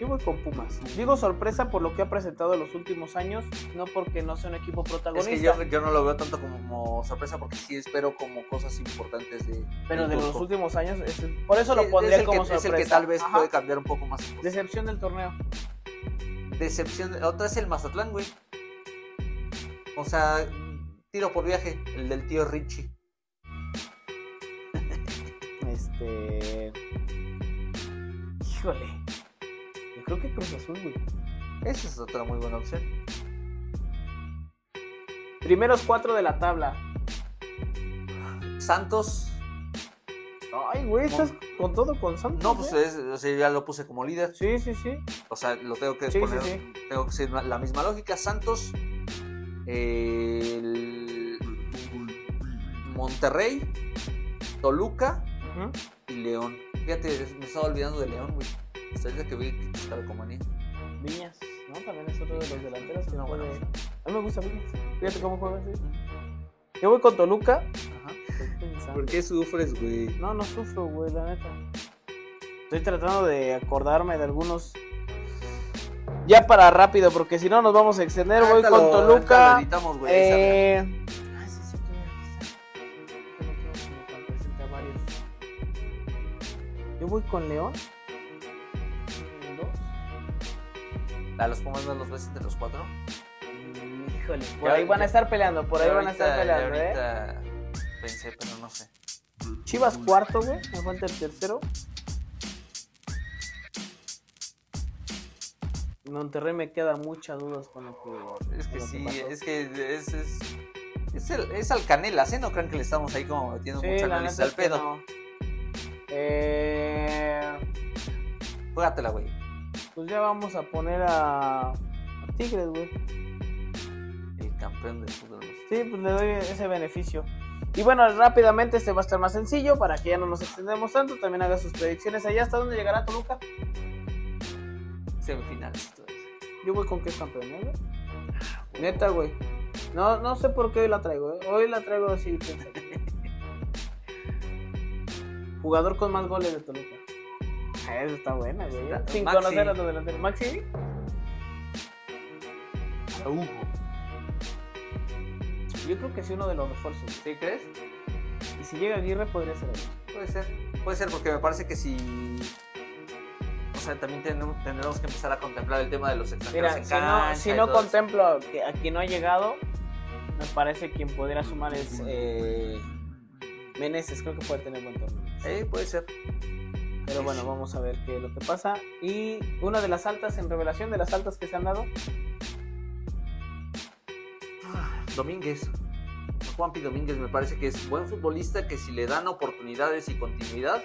Yo voy con Pumas. Digo sorpresa por lo que ha presentado en los últimos años, no porque no sea un equipo Es protagonista. que yo, yo no lo veo tanto como sorpresa porque sí espero como cosas importantes de. pero de los últimos años, es por eso lo pondría es como que, sorpresa. Es el que tal vez Ajá. puede cambiar un poco más. Decepción del torneo. Decepción. Otra es el Mazatlán, güey. O sea, tiro por viaje, el del tío Richie. Este. Híjole. Creo que Cruz Azul, güey. Esa es otra muy buena opción. Primeros cuatro de la tabla. Santos. Ay, güey, estás con todo con Santos. No, pues ¿eh? es- o sea, ya lo puse como líder. Sí, sí, sí. O sea, lo tengo que Sí, poner. sí, sí. Tengo que ser la misma lógica. Santos. el Monterrey. Toluca. Y León. Fíjate, me estaba olvidando de León, güey. Hasta ahorita que vi que estaba como. Viñas, ¿no? También es otro de los delanteros que No, bueno, puede- sí. A mí me gusta Viñas. Fíjate cómo juega, sí. Yo voy con Toluca. Ajá. Estoy. ¿Por qué sufres, güey? No, no sufro, güey, la neta. Estoy tratando de acordarme de algunos. Ya para rápido, porque si no nos vamos a extender. Voy con lo- Toluca. lo editamos, güey, Eh... Está. Yo voy con León. ¿A los Pumas no los ves entre los cuatro? Híjole, por ahí van a estar peleando, por ahí van a estar ahorita- peleando, ¿eh? ahorita Pensé, pero no sé. Chivas cuarto, güey. Me falta el tercero. Monterrey me queda muchas dudas con lo que. Es que lo sí, es que es, es, es, el, es al canelas, ¿eh? No crean que le estamos ahí como metiendo Sí, mucho la análisis neta al pedo. no. Eh, Juégatela, güey. Pues ya vamos a poner a, a Tigres, güey. El campeón del fútbol. Sí, pues le doy ese beneficio. Y bueno, rápidamente este va a estar más sencillo para que ya no nos extendamos tanto. También haga sus predicciones allá. ¿Hasta dónde llegará Toluca? Semifinales. Yo voy con que es campeón, ¿eh, güey? Neta, güey. No, no sé por qué hoy la traigo, ¿eh? Hoy la traigo así. Jugador con más goles de Toluca. Ah, Esa está buena, güey. Sin Maxi. conocer a los delanteros. Maxi. Yo creo que sí uno de los refuerzos. ¿Sí crees? Y si llega Aguirre podría ser él. Puede ser. Puede ser porque me parece que si... O sea, también tenemos- tendremos que empezar a contemplar el tema de los extranjeros Mira, en si no, si no eso. contemplo a que- a quien no ha llegado, me parece quien pudiera sumar es eh, Meneses. Creo que puede tener buen torneo. Eh, puede ser. Pero bueno, vamos a ver qué es lo que pasa. Y una de las altas en revelación, de las altas que se han dado, Domínguez. Juanpi Domínguez me parece que es buen futbolista que si le dan oportunidades y continuidad.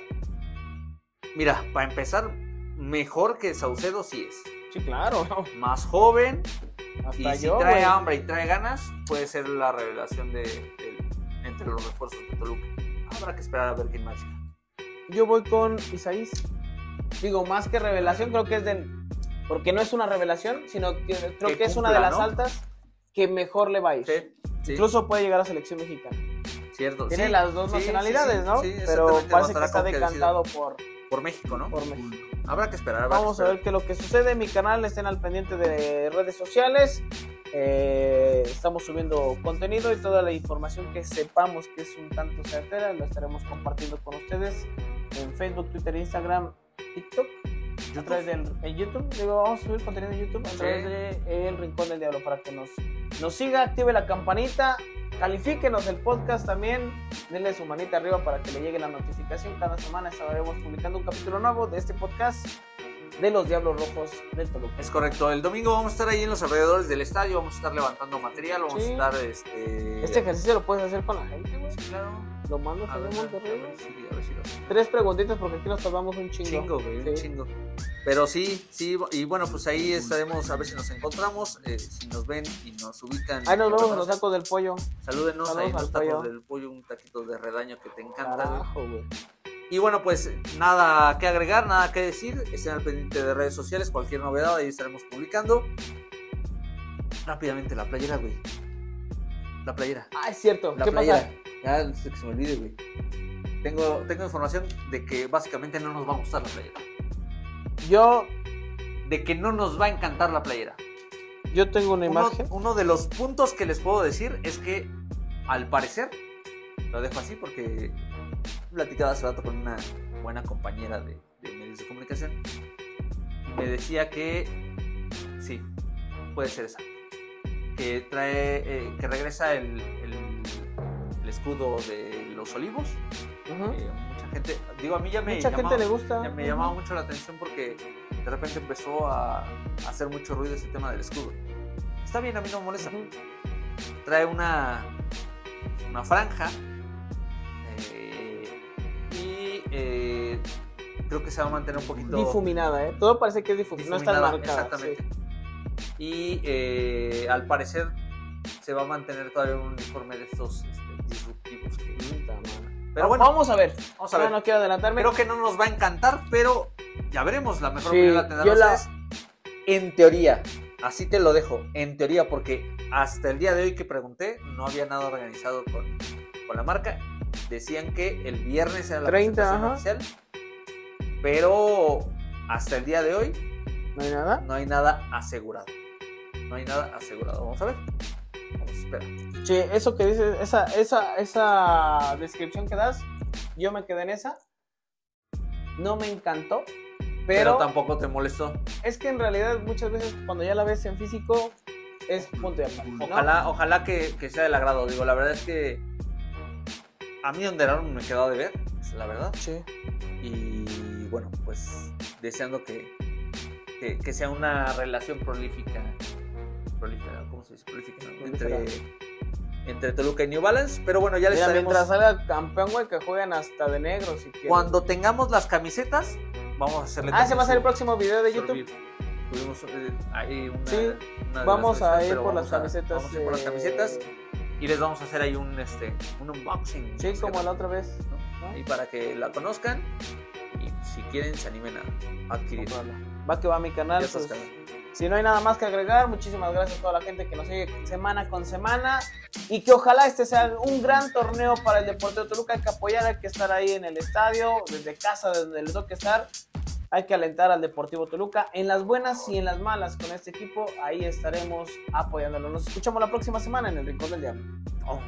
Mira, para empezar, mejor que Saucedo sí es. sí, claro. Más joven Hasta y si trae hambre y trae ganas, puede ser la revelación de, entre los refuerzos de Toluca. Habrá que esperar a ver quién más llega. Yo voy con Isaís. Digo, más que revelación, creo que es de. Porque no es una revelación, sino que creo Que que, es una de las ¿no? altas que mejor le va a ir. Sí, sí, Incluso puede llegar a selección mexicana. cierto. Tiene sí, las dos nacionalidades, sí, ¿no? sí, Pero parece que está decantado por, Por México, ¿no? por México. Habrá que esperar. habrá que Vamos a ver qué es lo que sucede. En mi canal estén al pendiente de redes sociales. Eh, estamos subiendo contenido y toda la información que sepamos que es un tanto certera la estaremos compartiendo con ustedes en Facebook, Twitter, Instagram, TikTok. A través del en YouTube, digo, vamos a subir contenido en YouTube a Sí. través de El Rincón del Diablo para que nos, nos siga, active la campanita, califíquenos el podcast también, denle su manita arriba para que le llegue la notificación. Cada semana estaremos publicando un capítulo nuevo de este podcast de los Diablos Rojos del Toluca. Es correcto. El domingo vamos a estar ahí en los alrededores del estadio. Vamos a estar levantando material. Vamos Sí. a estar. Este, Este ejercicio lo puedes hacer con la gente, güey. Sí, claro. Lo mandas A ver, a Monterrey. ver si- a ver si lo. Tres preguntitas porque aquí nos tardamos un chingo. Chingo, güey, un Sí. chingo. Pero sí, sí, y bueno, pues ahí estaremos a ver si nos encontramos, eh, si nos ven y nos ubican. Ahí nos vemos en los tacos del pollo. Salúdenos Saludos ahí en los tacos pollo. del pollo, un taquito de redaño que te encanta. Carajo, güey. Y bueno, pues nada que agregar, nada que decir. Estén al pendiente de redes sociales, cualquier novedad ahí estaremos publicando. Rápidamente, la playera, güey. La playera. Ah, es cierto. La ¿Qué playera. pasa? Ya, que se me olvide, güey. Tengo, tengo información de que básicamente no nos va a gustar la playera. Yo, De que no nos va a encantar la playera. yo tengo una Uno, imagen. uno de los puntos que les puedo decir es que, al parecer, lo dejo así porque platicaba hace rato con una buena compañera de, de medios de comunicación y me decía que sí, puede ser esa. Que trae, eh, que regresa el, el- el escudo de los olivos. Ujú. Eh, mucha gente, digo, a mí ya me Mucha llamaba- gente le gusta. ya me llamaba mucho la atención porque de repente empezó a, a hacer mucho ruido ese tema del escudo. Está bien, a mí no me molesta. Ujú. Trae una, una franja eh, creo que se va a mantener un poquito Difuminada, ¿eh? Todo parece que es difuminada. No está marcada. Exactamente. sí. Y eh, al parecer se va a mantener todavía un uniforme de estos este, disruptivos. que-. Pero bueno, vamos a ver. vamos a ver. no quiero adelantarme. Creo que no nos va a encantar, pero ya veremos. La mejor Sí, opinión la ustedes. En teoría, así te lo dejo, en teoría, porque hasta el día de hoy que pregunté, no había nada organizado con, con la marca. Decían que el viernes era la 30, presentación oficial, pero hasta el día de hoy ¿No hay nada? no hay nada asegurado. No hay nada asegurado. Vamos a ver. Vamos a esperar. Sí, eso que dices, esa, esa, esa descripción que das, yo me quedé en esa. No me encantó. Pero, Pero, tampoco te molestó. es que en realidad muchas veces cuando ya la ves en físico es punto y aparte. ¿no? Ojalá, ojalá que, que sea del agrado. Digo, la verdad es que a mí Under Armour me quedó de ver, es la verdad. Sí. Y bueno, pues deseando que, que, que sea una relación prolífica. Prolífera, ¿cómo se dice? Prolífica. Entre, entre Toluca y New Balance. Pero bueno, ya les Mira, estaremos. mientras salga campeón, güey, que jueguen hasta de negro si quieren. Cuando tengamos las camisetas, vamos a hacerle. Ah, ese también va a ser el próximo video de YouTube. Tuvimos eh, ahí una, Sí, una Vamos a ir por las camisetas. Vamos a ir por las camisetas y les vamos a hacer ahí un, este, un unboxing. Sí, como la otra vez. ¿no? Ahí para que la conozcan y si quieren se animen a adquirir. Va que va a mi canal. Pues, canal. Si no hay nada más que agregar, muchísimas gracias a toda la gente que nos sigue semana con semana y que ojalá este sea un gran torneo para el Deportivo Toluca. Hay que apoyar, hay que estar ahí en el estadio, desde casa, desde donde les toque estar. Hay que alentar al Deportivo Toluca en las buenas y en las malas con este equipo. Ahí estaremos apoyándolo. Nos escuchamos la próxima semana en el Rincón del Diablo. Oh.